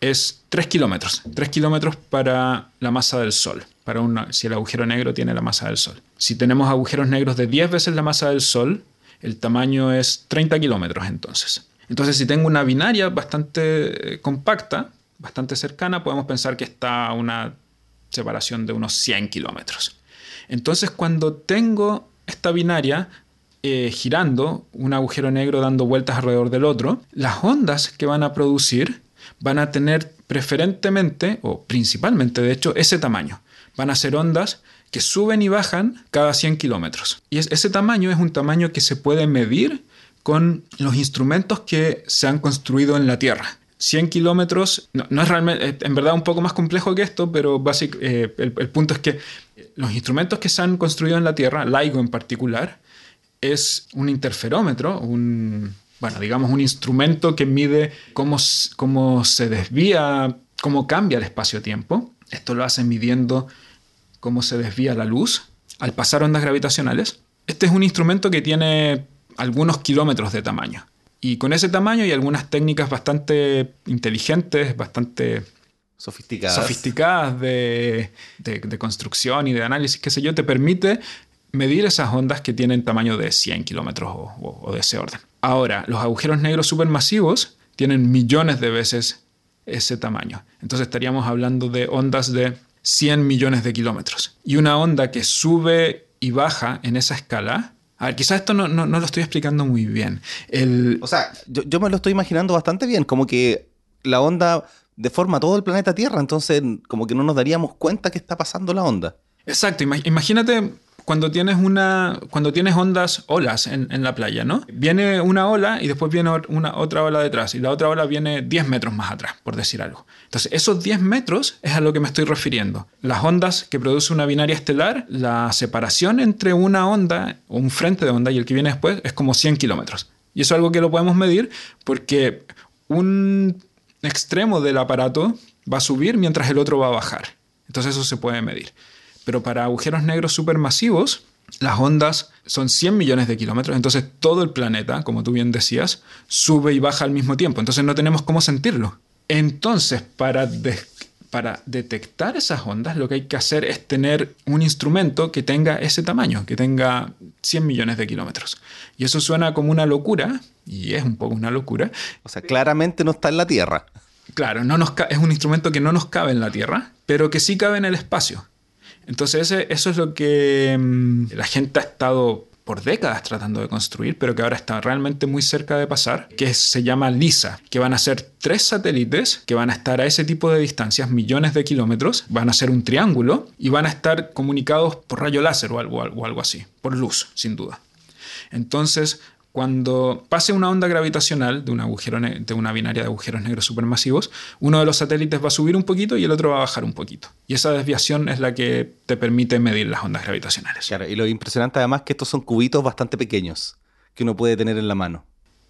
es 3 kilómetros. 3 kilómetros para la masa del Sol, para una, si el agujero negro tiene la masa del Sol. Si tenemos agujeros negros de 10 veces la masa del Sol, el tamaño es 30 kilómetros entonces. Entonces, si tengo una binaria bastante eh, compacta, bastante cercana, podemos pensar que está a una separación de unos 100 kilómetros. Entonces, cuando tengo esta binaria eh, girando, un agujero negro dando vueltas alrededor del otro, las ondas que van a producir van a tener preferentemente, o principalmente de hecho, ese tamaño. Van a ser ondas que suben y bajan cada 100 kilómetros. Y ese tamaño es un tamaño que se puede medir con los instrumentos que se han construido en la Tierra. 100 kilómetros, no, es realmente, en verdad un poco más complejo que esto, pero eh, el, punto es que los instrumentos que se han construido en la Tierra, LIGO en particular, es un interferómetro, un, bueno, digamos un instrumento que mide cómo, cómo se desvía, cómo cambia el espacio-tiempo. Esto lo hacen midiendo cómo se desvía la luz al pasar ondas gravitacionales. Este es un instrumento que tiene algunos kilómetros de tamaño. Y con ese tamaño y algunas técnicas bastante inteligentes, bastante
sofisticadas,
sofisticadas de, construcción y de análisis, qué sé yo, te permite medir esas ondas que tienen tamaño de 100 kilómetros o, de ese orden. Ahora, los agujeros negros supermasivos tienen millones de veces ese tamaño. Entonces estaríamos hablando de ondas de 100 millones de kilómetros. Y una onda que sube y baja en esa escala a ver, quizás esto no, lo estoy explicando muy bien. El...
O sea, yo, me lo estoy imaginando bastante bien, como que la onda deforma todo el planeta Tierra, entonces como que no nos daríamos cuenta que está pasando la onda.
Exacto, imagínate cuando tienes una cuando tienes ondas olas en, la playa no viene una ola y después viene una otra ola detrás y la otra ola viene 10 metros más atrás por decir algo. Entonces esos 10 metros es a lo que me estoy refiriendo. Las ondas que produce una binaria estelar la separación entre una onda o un frente de onda y el que viene después es como 100 kilómetros. Y eso es algo que lo podemos medir porque un extremo del aparato va a subir mientras el otro va a bajar. Entonces eso se puede medir pero para agujeros negros supermasivos, las ondas son 100 millones de kilómetros, entonces todo el planeta, como tú bien decías, sube y baja al mismo tiempo, entonces no tenemos cómo sentirlo. Entonces, para, para detectar esas ondas, lo que hay que hacer es tener un instrumento que tenga ese tamaño, que tenga 100 millones de kilómetros. Y eso suena como una locura, y es un poco una locura.
O sea, claramente no está en la Tierra.
Claro, no nos es un instrumento que no nos cabe en la Tierra, pero que sí cabe en el espacio. Entonces eso es lo que mm, la gente ha estado por décadas tratando de construir, pero que ahora está realmente muy cerca de pasar, que se llama LISA, que van a ser tres satélites que van a estar a ese tipo de distancias, millones de kilómetros, van a ser un triángulo y van a estar comunicados por rayo láser o algo, o algo así, por luz, sin duda. Entonces, cuando pase una onda gravitacional de, una binaria de agujeros negros supermasivos, uno de los satélites va a subir un poquito y el otro va a bajar un poquito. Y esa desviación es la que te permite medir las ondas gravitacionales.
Claro, y lo impresionante además es que estos son cubitos bastante pequeños que uno puede tener en la mano.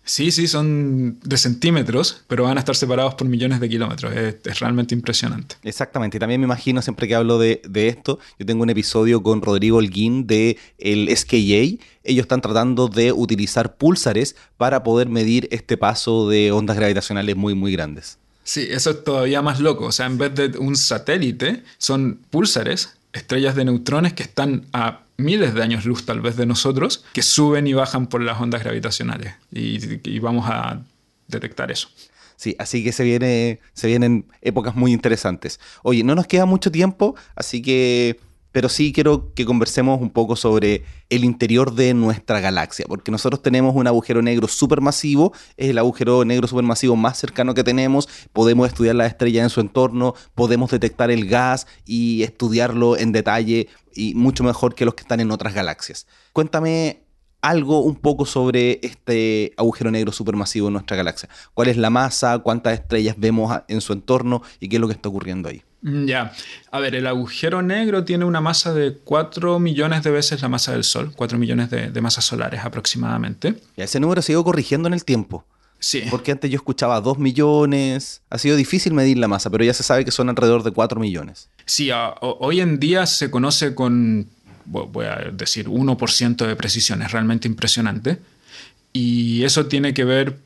Sí, sí, son de centímetros, pero van a estar separados por millones de kilómetros. Es, realmente impresionante.
Exactamente. Y también me imagino, siempre que hablo de, esto, yo tengo un episodio con Rodrigo Holguín de el SKA. Ellos están tratando de utilizar púlsares para poder medir este paso de ondas gravitacionales muy, muy grandes.
Sí, eso es todavía más loco. O sea, en vez de un satélite, son púlsares, estrellas de neutrones que están a miles de años luz tal vez de nosotros, que suben y bajan por las ondas gravitacionales. Y, vamos a detectar eso.
Sí, así que se, viene, se vienen épocas muy interesantes. Oye, no nos queda mucho tiempo, así que pero sí quiero que conversemos un poco sobre el interior de nuestra galaxia, porque nosotros tenemos un agujero negro supermasivo, es el agujero negro supermasivo más cercano que tenemos, podemos estudiar la estrella en su entorno, podemos detectar el gas y estudiarlo en detalle y mucho mejor que los que están en otras galaxias. Cuéntame algo un poco sobre este agujero negro supermasivo en nuestra galaxia. ¿Cuál es la masa? ¿Cuántas estrellas vemos en su entorno? ¿Y qué es lo que está ocurriendo ahí?
Mm, ya, a ver, el agujero negro tiene una masa de 4 millones de veces la masa del Sol, 4 millones de, masas solares aproximadamente.
Y ese número se ha ido corrigiendo en el tiempo.
Sí.
Porque antes yo escuchaba 2 millones. Ha sido difícil medir la masa, pero ya se sabe que son alrededor de 4 millones.
Sí, hoy en día se conoce con, voy a decir, 1% de precisión. Es realmente impresionante. Y eso tiene que ver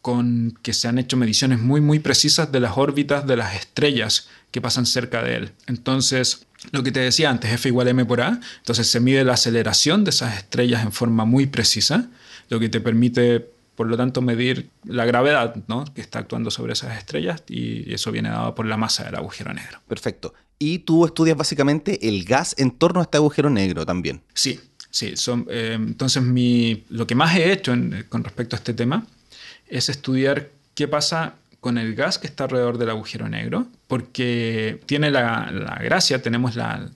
con que se han hecho mediciones muy, muy precisas de las órbitas de las estrellas que pasan cerca de él. Entonces, lo que te decía antes, F igual M por A, entonces se mide la aceleración de esas estrellas en forma muy precisa, lo que te permite, por lo tanto, medir la gravedad ¿no? que está actuando sobre esas estrellas y eso viene dado por la masa del agujero negro.
Perfecto. Y tú estudias básicamente el gas en torno a este agujero negro también.
Sí, sí. Son, eh, entonces, mi, lo que más he hecho con respecto a este tema es estudiar qué pasa con el gas que está alrededor del agujero negro, porque tiene la, gracia, tenemos la,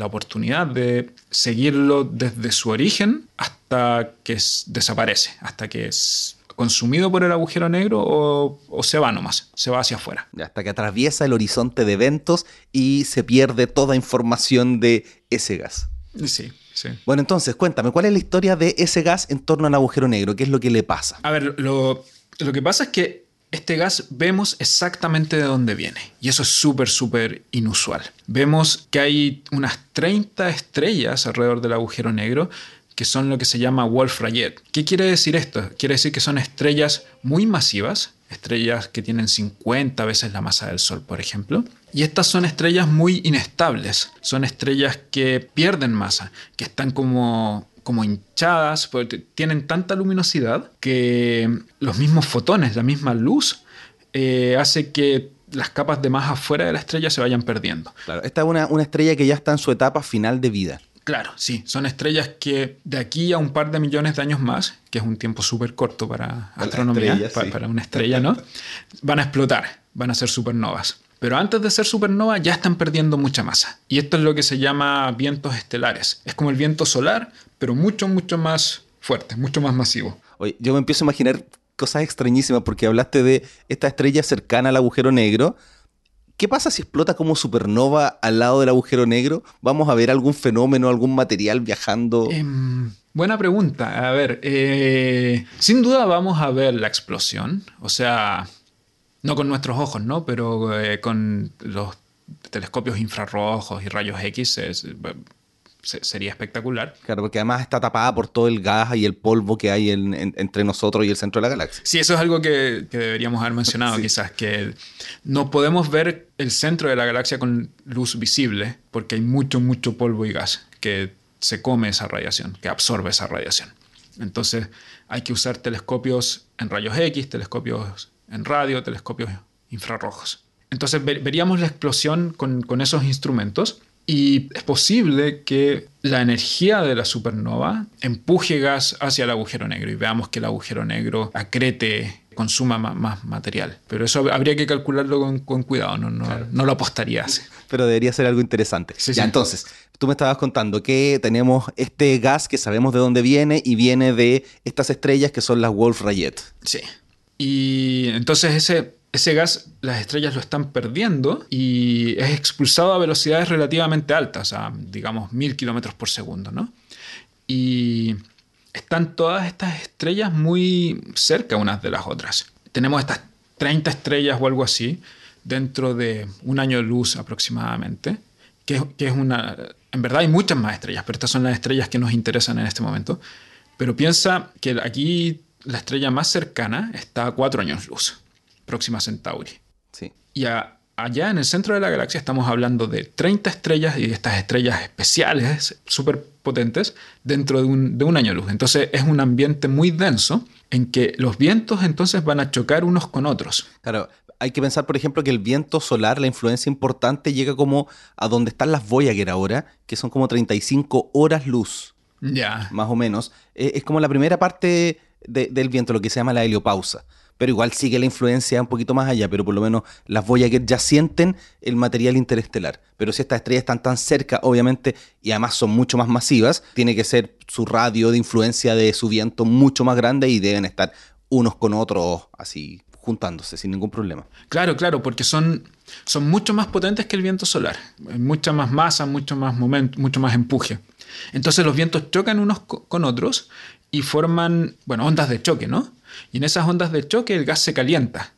oportunidad de seguirlo desde su origen hasta que desaparece, hasta que es consumido por el agujero negro o, se va nomás, se va hacia afuera.
Hasta que atraviesa el horizonte de eventos y se pierde toda información de ese gas.
Sí, sí.
Bueno, entonces, cuéntame, ¿cuál es la historia de ese gas en torno al agujero negro? ¿Qué es lo que le pasa?
A ver, lo, lo que pasa es que este gas vemos exactamente de dónde viene. Y eso es súper, súper inusual. Vemos que hay unas 30 estrellas alrededor del agujero negro que son lo que se llama Wolf-Rayet. ¿Qué quiere decir esto? Quiere decir que son estrellas muy masivas, estrellas que tienen 50 veces la masa del Sol, por ejemplo. Y estas son estrellas muy inestables, son estrellas que pierden masa, que están como como hinchadas, porque tienen tanta luminosidad que los mismos fotones, la misma luz, eh, hace que las capas de más afuera de la estrella se vayan perdiendo.
Claro, esta es una, estrella que ya está en su etapa final de vida.
Claro, sí, son estrellas que de aquí a un par de millones de años más, que es un tiempo súper corto para astronomía, para una estrella, ¿no? Van a explotar, van a ser supernovas. Pero antes de ser supernova ya están perdiendo mucha masa. Y esto es lo que se llama vientos estelares. Es como el viento solar, pero mucho, mucho más fuerte, mucho más masivo.
Oye, yo me empiezo a imaginar cosas extrañísimas porque hablaste de esta estrella cercana al agujero negro. ¿Qué pasa si explota como supernova al lado del agujero negro? ¿Vamos a ver algún fenómeno, algún material viajando?
Em, buena pregunta. A ver, eh, sin duda vamos a ver la explosión. O sea, no con nuestros ojos, ¿no? Pero eh, con los telescopios infrarrojos y rayos X sería espectacular.
Claro, porque además está tapada por todo el gas y el polvo que hay entre nosotros y el centro de la galaxia.
Sí, eso es algo que, deberíamos haber mencionado quizás, que no podemos ver el centro de la galaxia con luz visible porque hay mucho, mucho polvo y gas que se come esa radiación, que absorbe esa radiación. Entonces hay que usar telescopios en rayos X, telescopios en radio, telescopios infrarrojos. Entonces veríamos la explosión con, esos instrumentos y es posible que la energía de la supernova empuje gas hacia el agujero negro y veamos que el agujero negro acrete, consuma más, material. Pero eso habría que calcularlo con, cuidado, no, no, lo apostaría así.
Pero debería ser algo interesante. ya, entonces, tú me estabas contando que tenemos este gas que sabemos de dónde viene y viene de estas estrellas que son las Wolf-Rayet.
Sí. Y entonces ese, ese gas, las estrellas lo están perdiendo y es expulsado a velocidades relativamente altas, a digamos mil kilómetros por segundo, ¿no? Y están todas estas estrellas muy cerca unas de las otras. Tenemos estas 30 estrellas o algo así dentro de un año de luz aproximadamente, que, es una... En verdad hay muchas más estrellas, pero estas son las estrellas que nos interesan en este momento. Pero piensa que aquí la estrella más cercana está a cuatro años luz, Próxima Centauri.
Sí.
Y a, allá en el centro de la galaxia estamos hablando de 30 estrellas y estas estrellas especiales, súper potentes, dentro de un, de un año luz. Entonces es un ambiente muy denso en que los vientos entonces van a chocar unos con otros.
Claro, hay que pensar, por ejemplo, que el viento solar, la influencia importante, llega como a donde están las Voyager ahora, que son como 35 horas luz.
Ya.
Más o menos. Es, es como la primera parte de, del viento, lo que se llama la heliopausa. Pero igual sigue la influencia un poquito más allá, pero por lo menos las Voyager ya sienten el material interestelar. Pero si estas estrellas están tan cerca, obviamente, y además son mucho más masivas, tiene que ser su radio de influencia de su viento mucho más grande y deben estar unos con otros así juntándose sin ningún problema.
Claro, claro, porque son, son mucho más potentes que el viento solar. Mucha más masa, mucho más momento, mucho más empuje. Entonces los vientos chocan unos con otros y forman, bueno, ondas de choque, ¿no? Y en esas ondas de choque el gas se calienta.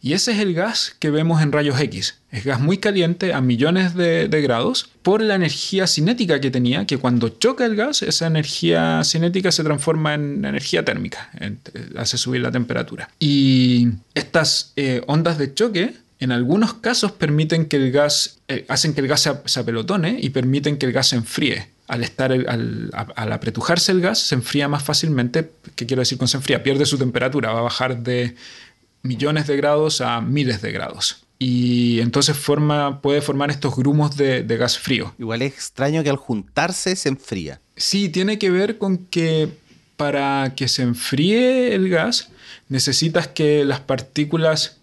Y ese es el gas que vemos en rayos X. Es gas muy caliente a millones de, grados por la energía cinética que tenía, que cuando choca el gas, esa energía cinética se transforma en energía térmica, en, hace subir la temperatura. Y estas eh, ondas de choque en algunos casos permiten que el gas, eh, hacen que el gas se, apelotone y permiten que el gas se enfríe. Al, estar, al, al, apretujarse el gas, se enfría más fácilmente. ¿Qué quiero decir con se enfría? Pierde su temperatura, va a bajar de millones de grados a miles de grados. Y entonces forma, puede formar estos grumos de, de gas frío.
Igual es extraño que al juntarse se enfría.
Sí, tiene que ver con que para que se enfríe el gas necesitas que las partículas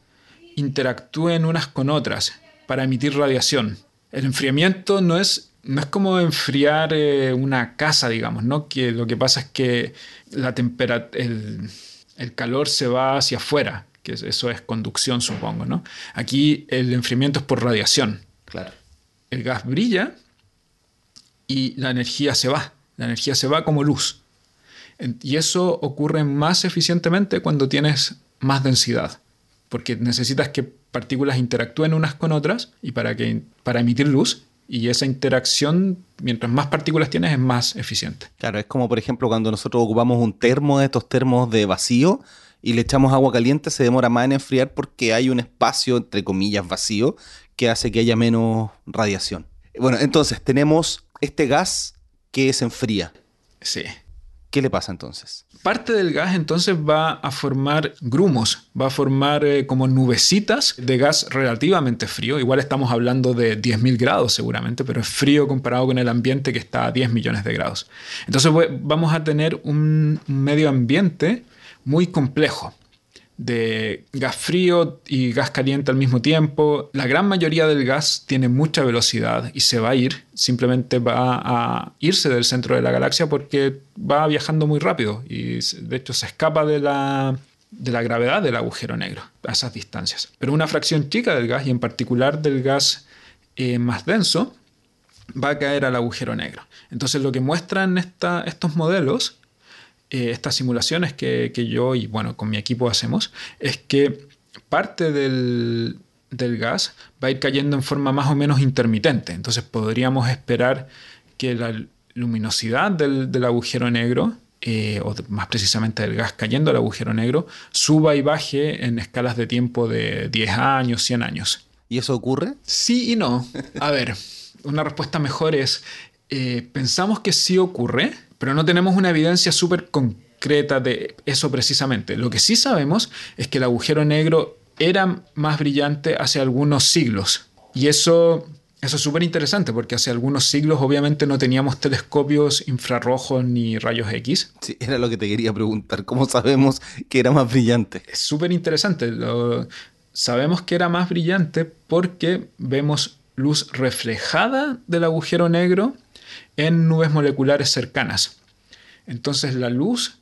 interactúen unas con otras para emitir radiación. El enfriamiento no es, no es como enfriar eh, una casa, digamos, ¿no? Que lo que pasa es que la el, el calor se va hacia afuera, que eso es conducción, supongo, ¿no? Aquí el enfriamiento es por radiación.
Claro.
El gas brilla y la energía se va. La energía se va como luz. Y eso ocurre más eficientemente cuando tienes más densidad, porque necesitas que partículas interactúen unas con otras y para, que, para emitir luz, y esa interacción, mientras más partículas tienes, es más eficiente.
Claro, es como por ejemplo cuando nosotros ocupamos un termo de estos termos de vacío, y le echamos agua caliente, se demora más en enfriar porque hay un espacio, entre comillas, vacío que hace que haya menos radiación. Bueno, entonces tenemos este gas que se enfría.
Sí.
¿Qué le pasa entonces?
Parte del gas entonces va a formar grumos, va a formar eh, como nubecitas de gas relativamente frío. Igual estamos hablando de 10.000 grados seguramente, pero es frío comparado con el ambiente que está a 10 millones de grados. Entonces vamos a tener un medio ambiente muy complejo de gas frío y gas caliente al mismo tiempo. La gran mayoría del gas tiene mucha velocidad y se va a ir, simplemente va a irse del centro de la galaxia porque va viajando muy rápido y de hecho se escapa de la, de la gravedad del agujero negro a esas distancias. Pero una fracción chica del gas y en particular del gas eh, más denso va a caer al agujero negro. Entonces lo que muestran esta, estos modelos eh, estas simulaciones que, que, yo y bueno, con mi equipo hacemos, es que parte del, del, gas va a ir cayendo en forma más o menos intermitente. Entonces podríamos esperar que la luminosidad del, del agujero negro, eh, o más precisamente del gas cayendo al agujero negro, suba y baje en escalas de tiempo de 10 años, 100 años.
¿Y eso ocurre?
Sí y no. A ver, una respuesta mejor es, eh, pensamos que sí ocurre, pero no tenemos una evidencia súper concreta de eso precisamente. Lo que sí sabemos es que el agujero negro era más brillante hace algunos siglos. Y eso, eso es súper interesante porque hace algunos siglos obviamente no teníamos telescopios infrarrojos ni rayos X.
Sí, era lo que te quería preguntar. ¿Cómo sabemos que era más brillante?
Es súper interesante. Sabemos que era más brillante porque vemos luz reflejada del agujero negro en nubes moleculares cercanas. Entonces la luz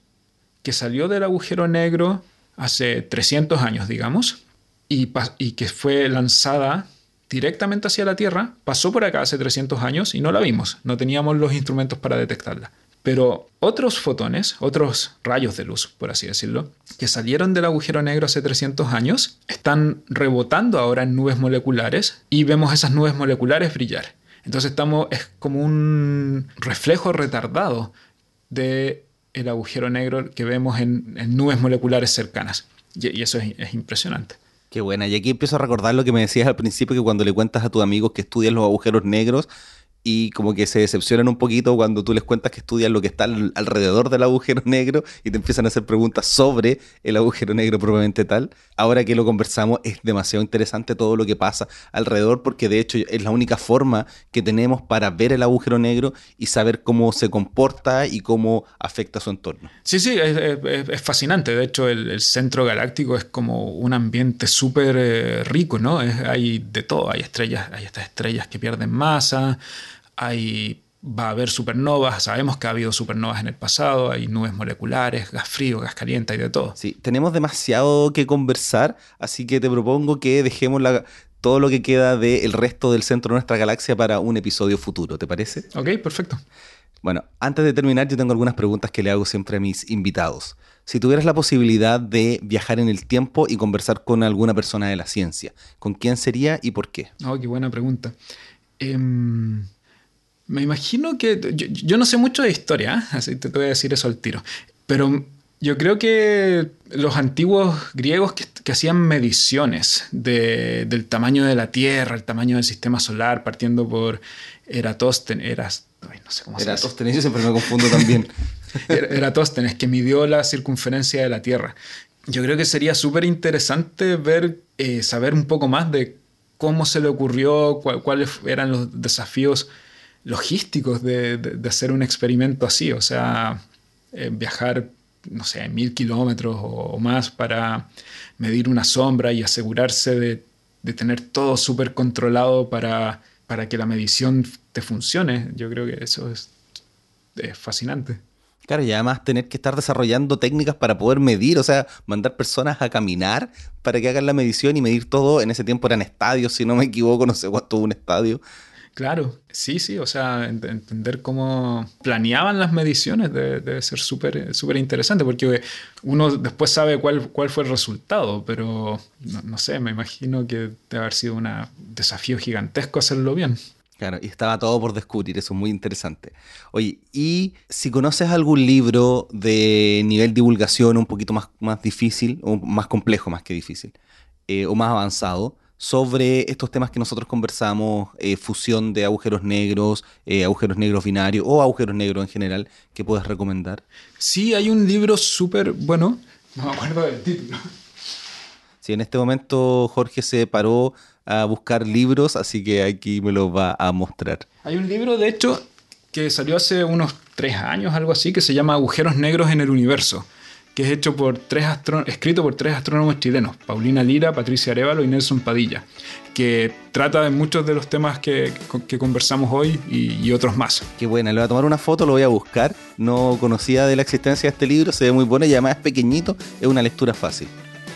que salió del agujero negro hace 300 años, digamos, y, que fue lanzada directamente hacia la Tierra, pasó por acá hace 300 años y no la vimos, no teníamos los instrumentos para detectarla. Pero otros fotones, otros rayos de luz, por así decirlo, que salieron del agujero negro hace 300 años, están rebotando ahora en nubes moleculares y vemos esas nubes moleculares brillar. Entonces estamos, es como un reflejo retardado de el agujero negro que vemos en, nubes moleculares cercanas. Y, eso es impresionante.
Qué buena. Y aquí empiezo a recordar lo que me decías al principio, que cuando le cuentas a tus amigos que estudian los agujeros negros, y como que se decepcionan un poquito cuando tú les cuentas que estudian lo que está alrededor del agujero negro y te empiezan a hacer preguntas sobre el agujero negro propiamente tal. Ahora que lo conversamos es demasiado interesante todo lo que pasa alrededor porque de hecho es la única forma que tenemos para ver el agujero negro y saber cómo se comporta y cómo afecta su entorno.
Sí, sí, es, fascinante. De hecho el, centro galáctico es como un ambiente súper eh, rico, ¿no? hay de todo, hay estrellas, hay estas estrellas que pierden masa hay, va a haber supernovas, sabemos que ha habido supernovas en el pasado, hay nubes moleculares, gas frío, gas caliente, hay de todo.
Sí, tenemos demasiado que conversar, así que te propongo que dejemos todo lo que queda del resto del centro de nuestra galaxia para un episodio futuro, ¿te parece?
Ok, perfecto.
Bueno, antes de terminar, yo tengo algunas preguntas que le hago siempre a mis invitados. Si tuvieras la posibilidad de viajar en el tiempo y conversar con alguna persona de la ciencia, ¿con quién sería y por qué?
Oh, qué buena pregunta. Eh, me imagino que. Yo, no sé mucho de historia, ¿eh? así te voy a decir eso al tiro. Pero yo creo que los antiguos griegos que, hacían mediciones del tamaño de la Tierra, el tamaño del sistema solar, partiendo por Eratóstenes. Eras,
no sé cómo Eratóstenes, yo siempre me confundo también.
Eratóstenes, que midió la circunferencia de la Tierra. Yo creo que sería súper interesante ver, eh, saber un poco más de cómo se le ocurrió, cuáles eran los desafíos logísticos de, hacer un experimento así, o sea, eh, viajar, no sé, mil kilómetros o, más para medir una sombra y asegurarse de, tener todo súper controlado para, para que la medición te funcione. Yo creo que eso es, fascinante.
Claro, y además tener que estar desarrollando técnicas para poder medir, o sea, mandar personas a caminar para que hagan la medición y medir todo. En ese tiempo eran estadios, si no me equivoco, no sé cuánto un estadio.
Claro, sí, sí, o sea, entender cómo planeaban las mediciones debe, ser súper interesante, porque uno después sabe cuál, cuál fue el resultado, pero no, sé, me imagino que debe haber sido un desafío gigantesco hacerlo bien.
Claro, y estaba todo por descubrir, eso es muy interesante. Oye, y si conoces algún libro de nivel divulgación un poquito más, más difícil, o más complejo más que difícil, eh, o más avanzado, sobre estos temas que nosotros conversamos, eh, fusión de agujeros negros, eh, agujeros negros binarios o agujeros negros en general, que puedas recomendar?
Sí, hay un libro súper bueno, no me acuerdo del título.
Sí, en este momento Jorge se paró a buscar libros, así que aquí me lo va a mostrar.
Hay un libro, de hecho, que salió hace unos tres años, algo así, que se llama Agujeros Negros en el Universo que es hecho por tres escrito por tres astrónomos chilenos, Paulina Lira, Patricia Arevalo y Nelson Padilla, que trata de muchos de los temas que, conversamos hoy y, otros más.
Qué buena, le voy a tomar una foto, lo voy a buscar. No conocía de la existencia de este libro, se ve muy bueno y además es pequeñito, es una lectura fácil.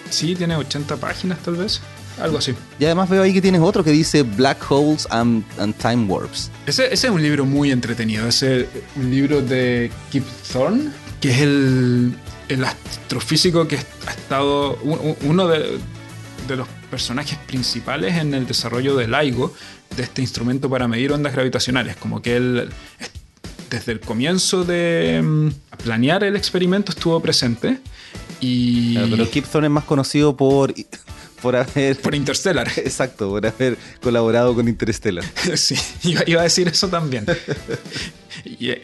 Sí, tiene 80 páginas tal vez. Algo así.
Y además veo ahí que tienes otro que dice Black Holes and, Time Warps.
Ese, es un libro muy entretenido. Es un libro de Kip Thorne, que es el el astrofísico que ha estado uno de, los personajes principales en el desarrollo del LIGO, de este instrumento para medir ondas gravitacionales. Como que él, desde el comienzo de mm, planear el experimento, estuvo presente. Y...
pero Kip Thorne es más conocido por, por haber...
Por Interstellar.
Exacto, por haber colaborado con Interstellar.
sí, iba, a decir eso también. y, eh,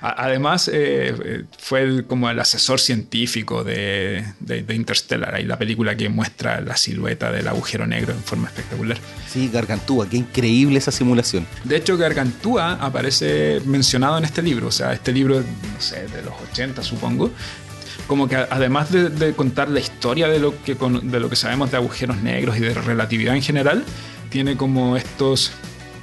Además, eh, eh, fue como el asesor científico de, de, Interstellar, ahí la película que muestra la silueta del agujero negro en forma espectacular.
Sí, Gargantúa, qué increíble esa simulación.
De hecho, Gargantúa aparece mencionado en este libro, o sea, este libro, no sé, de los 80 supongo, como que además de, contar la historia de lo, que, de lo que sabemos de agujeros negros y de relatividad en general, tiene como estos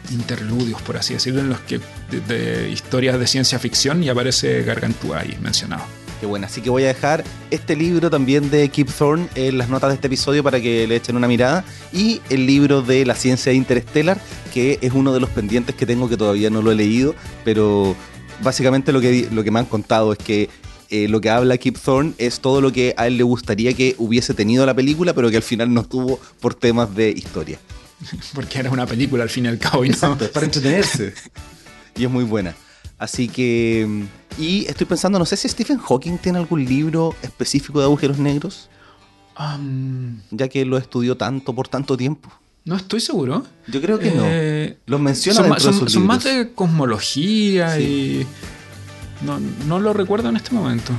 interludios, por así decirlo, en los que de, historias de ciencia ficción y aparece Gargantúa ahí mencionado.
Qué bueno, así que voy a dejar este libro también de Kip Thorne en las notas de este episodio para que le echen una mirada y el libro de la ciencia interestelar, que es uno de los pendientes que tengo que todavía no lo he leído, pero básicamente lo que, lo que me han contado es que eh, lo que habla Kip Thorne es todo lo que a él le gustaría que hubiese tenido la película, pero que al final no tuvo por temas de historia.
Porque era una película al fin y al cabo y
Exacto, es para entretenerse. y es muy buena. Así que. Y estoy pensando, no sé si Stephen Hawking tiene algún libro específico de agujeros negros,
Um,
ya que lo estudió tanto por tanto tiempo.
no estoy seguro.
Yo creo que
Eh,
no. Los menciona
son,
dentro de sus
son
libros.
más de cosmología
Sí.
y. No, no lo recuerdo en este momento.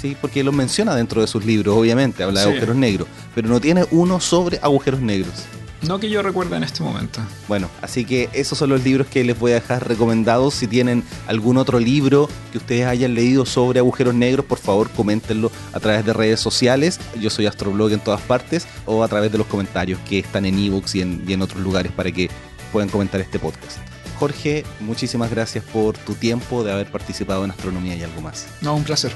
Sí, porque los menciona dentro de sus libros, obviamente, habla de
Sí.
agujeros negros, pero no tiene uno sobre agujeros negros.
No que yo recuerde en este momento.
Bueno, así que esos son los libros que les voy a dejar recomendados. Si tienen algún otro libro que ustedes hayan leído sobre agujeros negros, por favor coméntenlo a través de redes sociales. Yo soy Astroblog en todas partes o a través de los comentarios que están en ebooks y en, y en otros lugares para que puedan comentar este podcast. Jorge, muchísimas gracias por tu tiempo de haber participado en Astronomía y algo más.
No, un placer.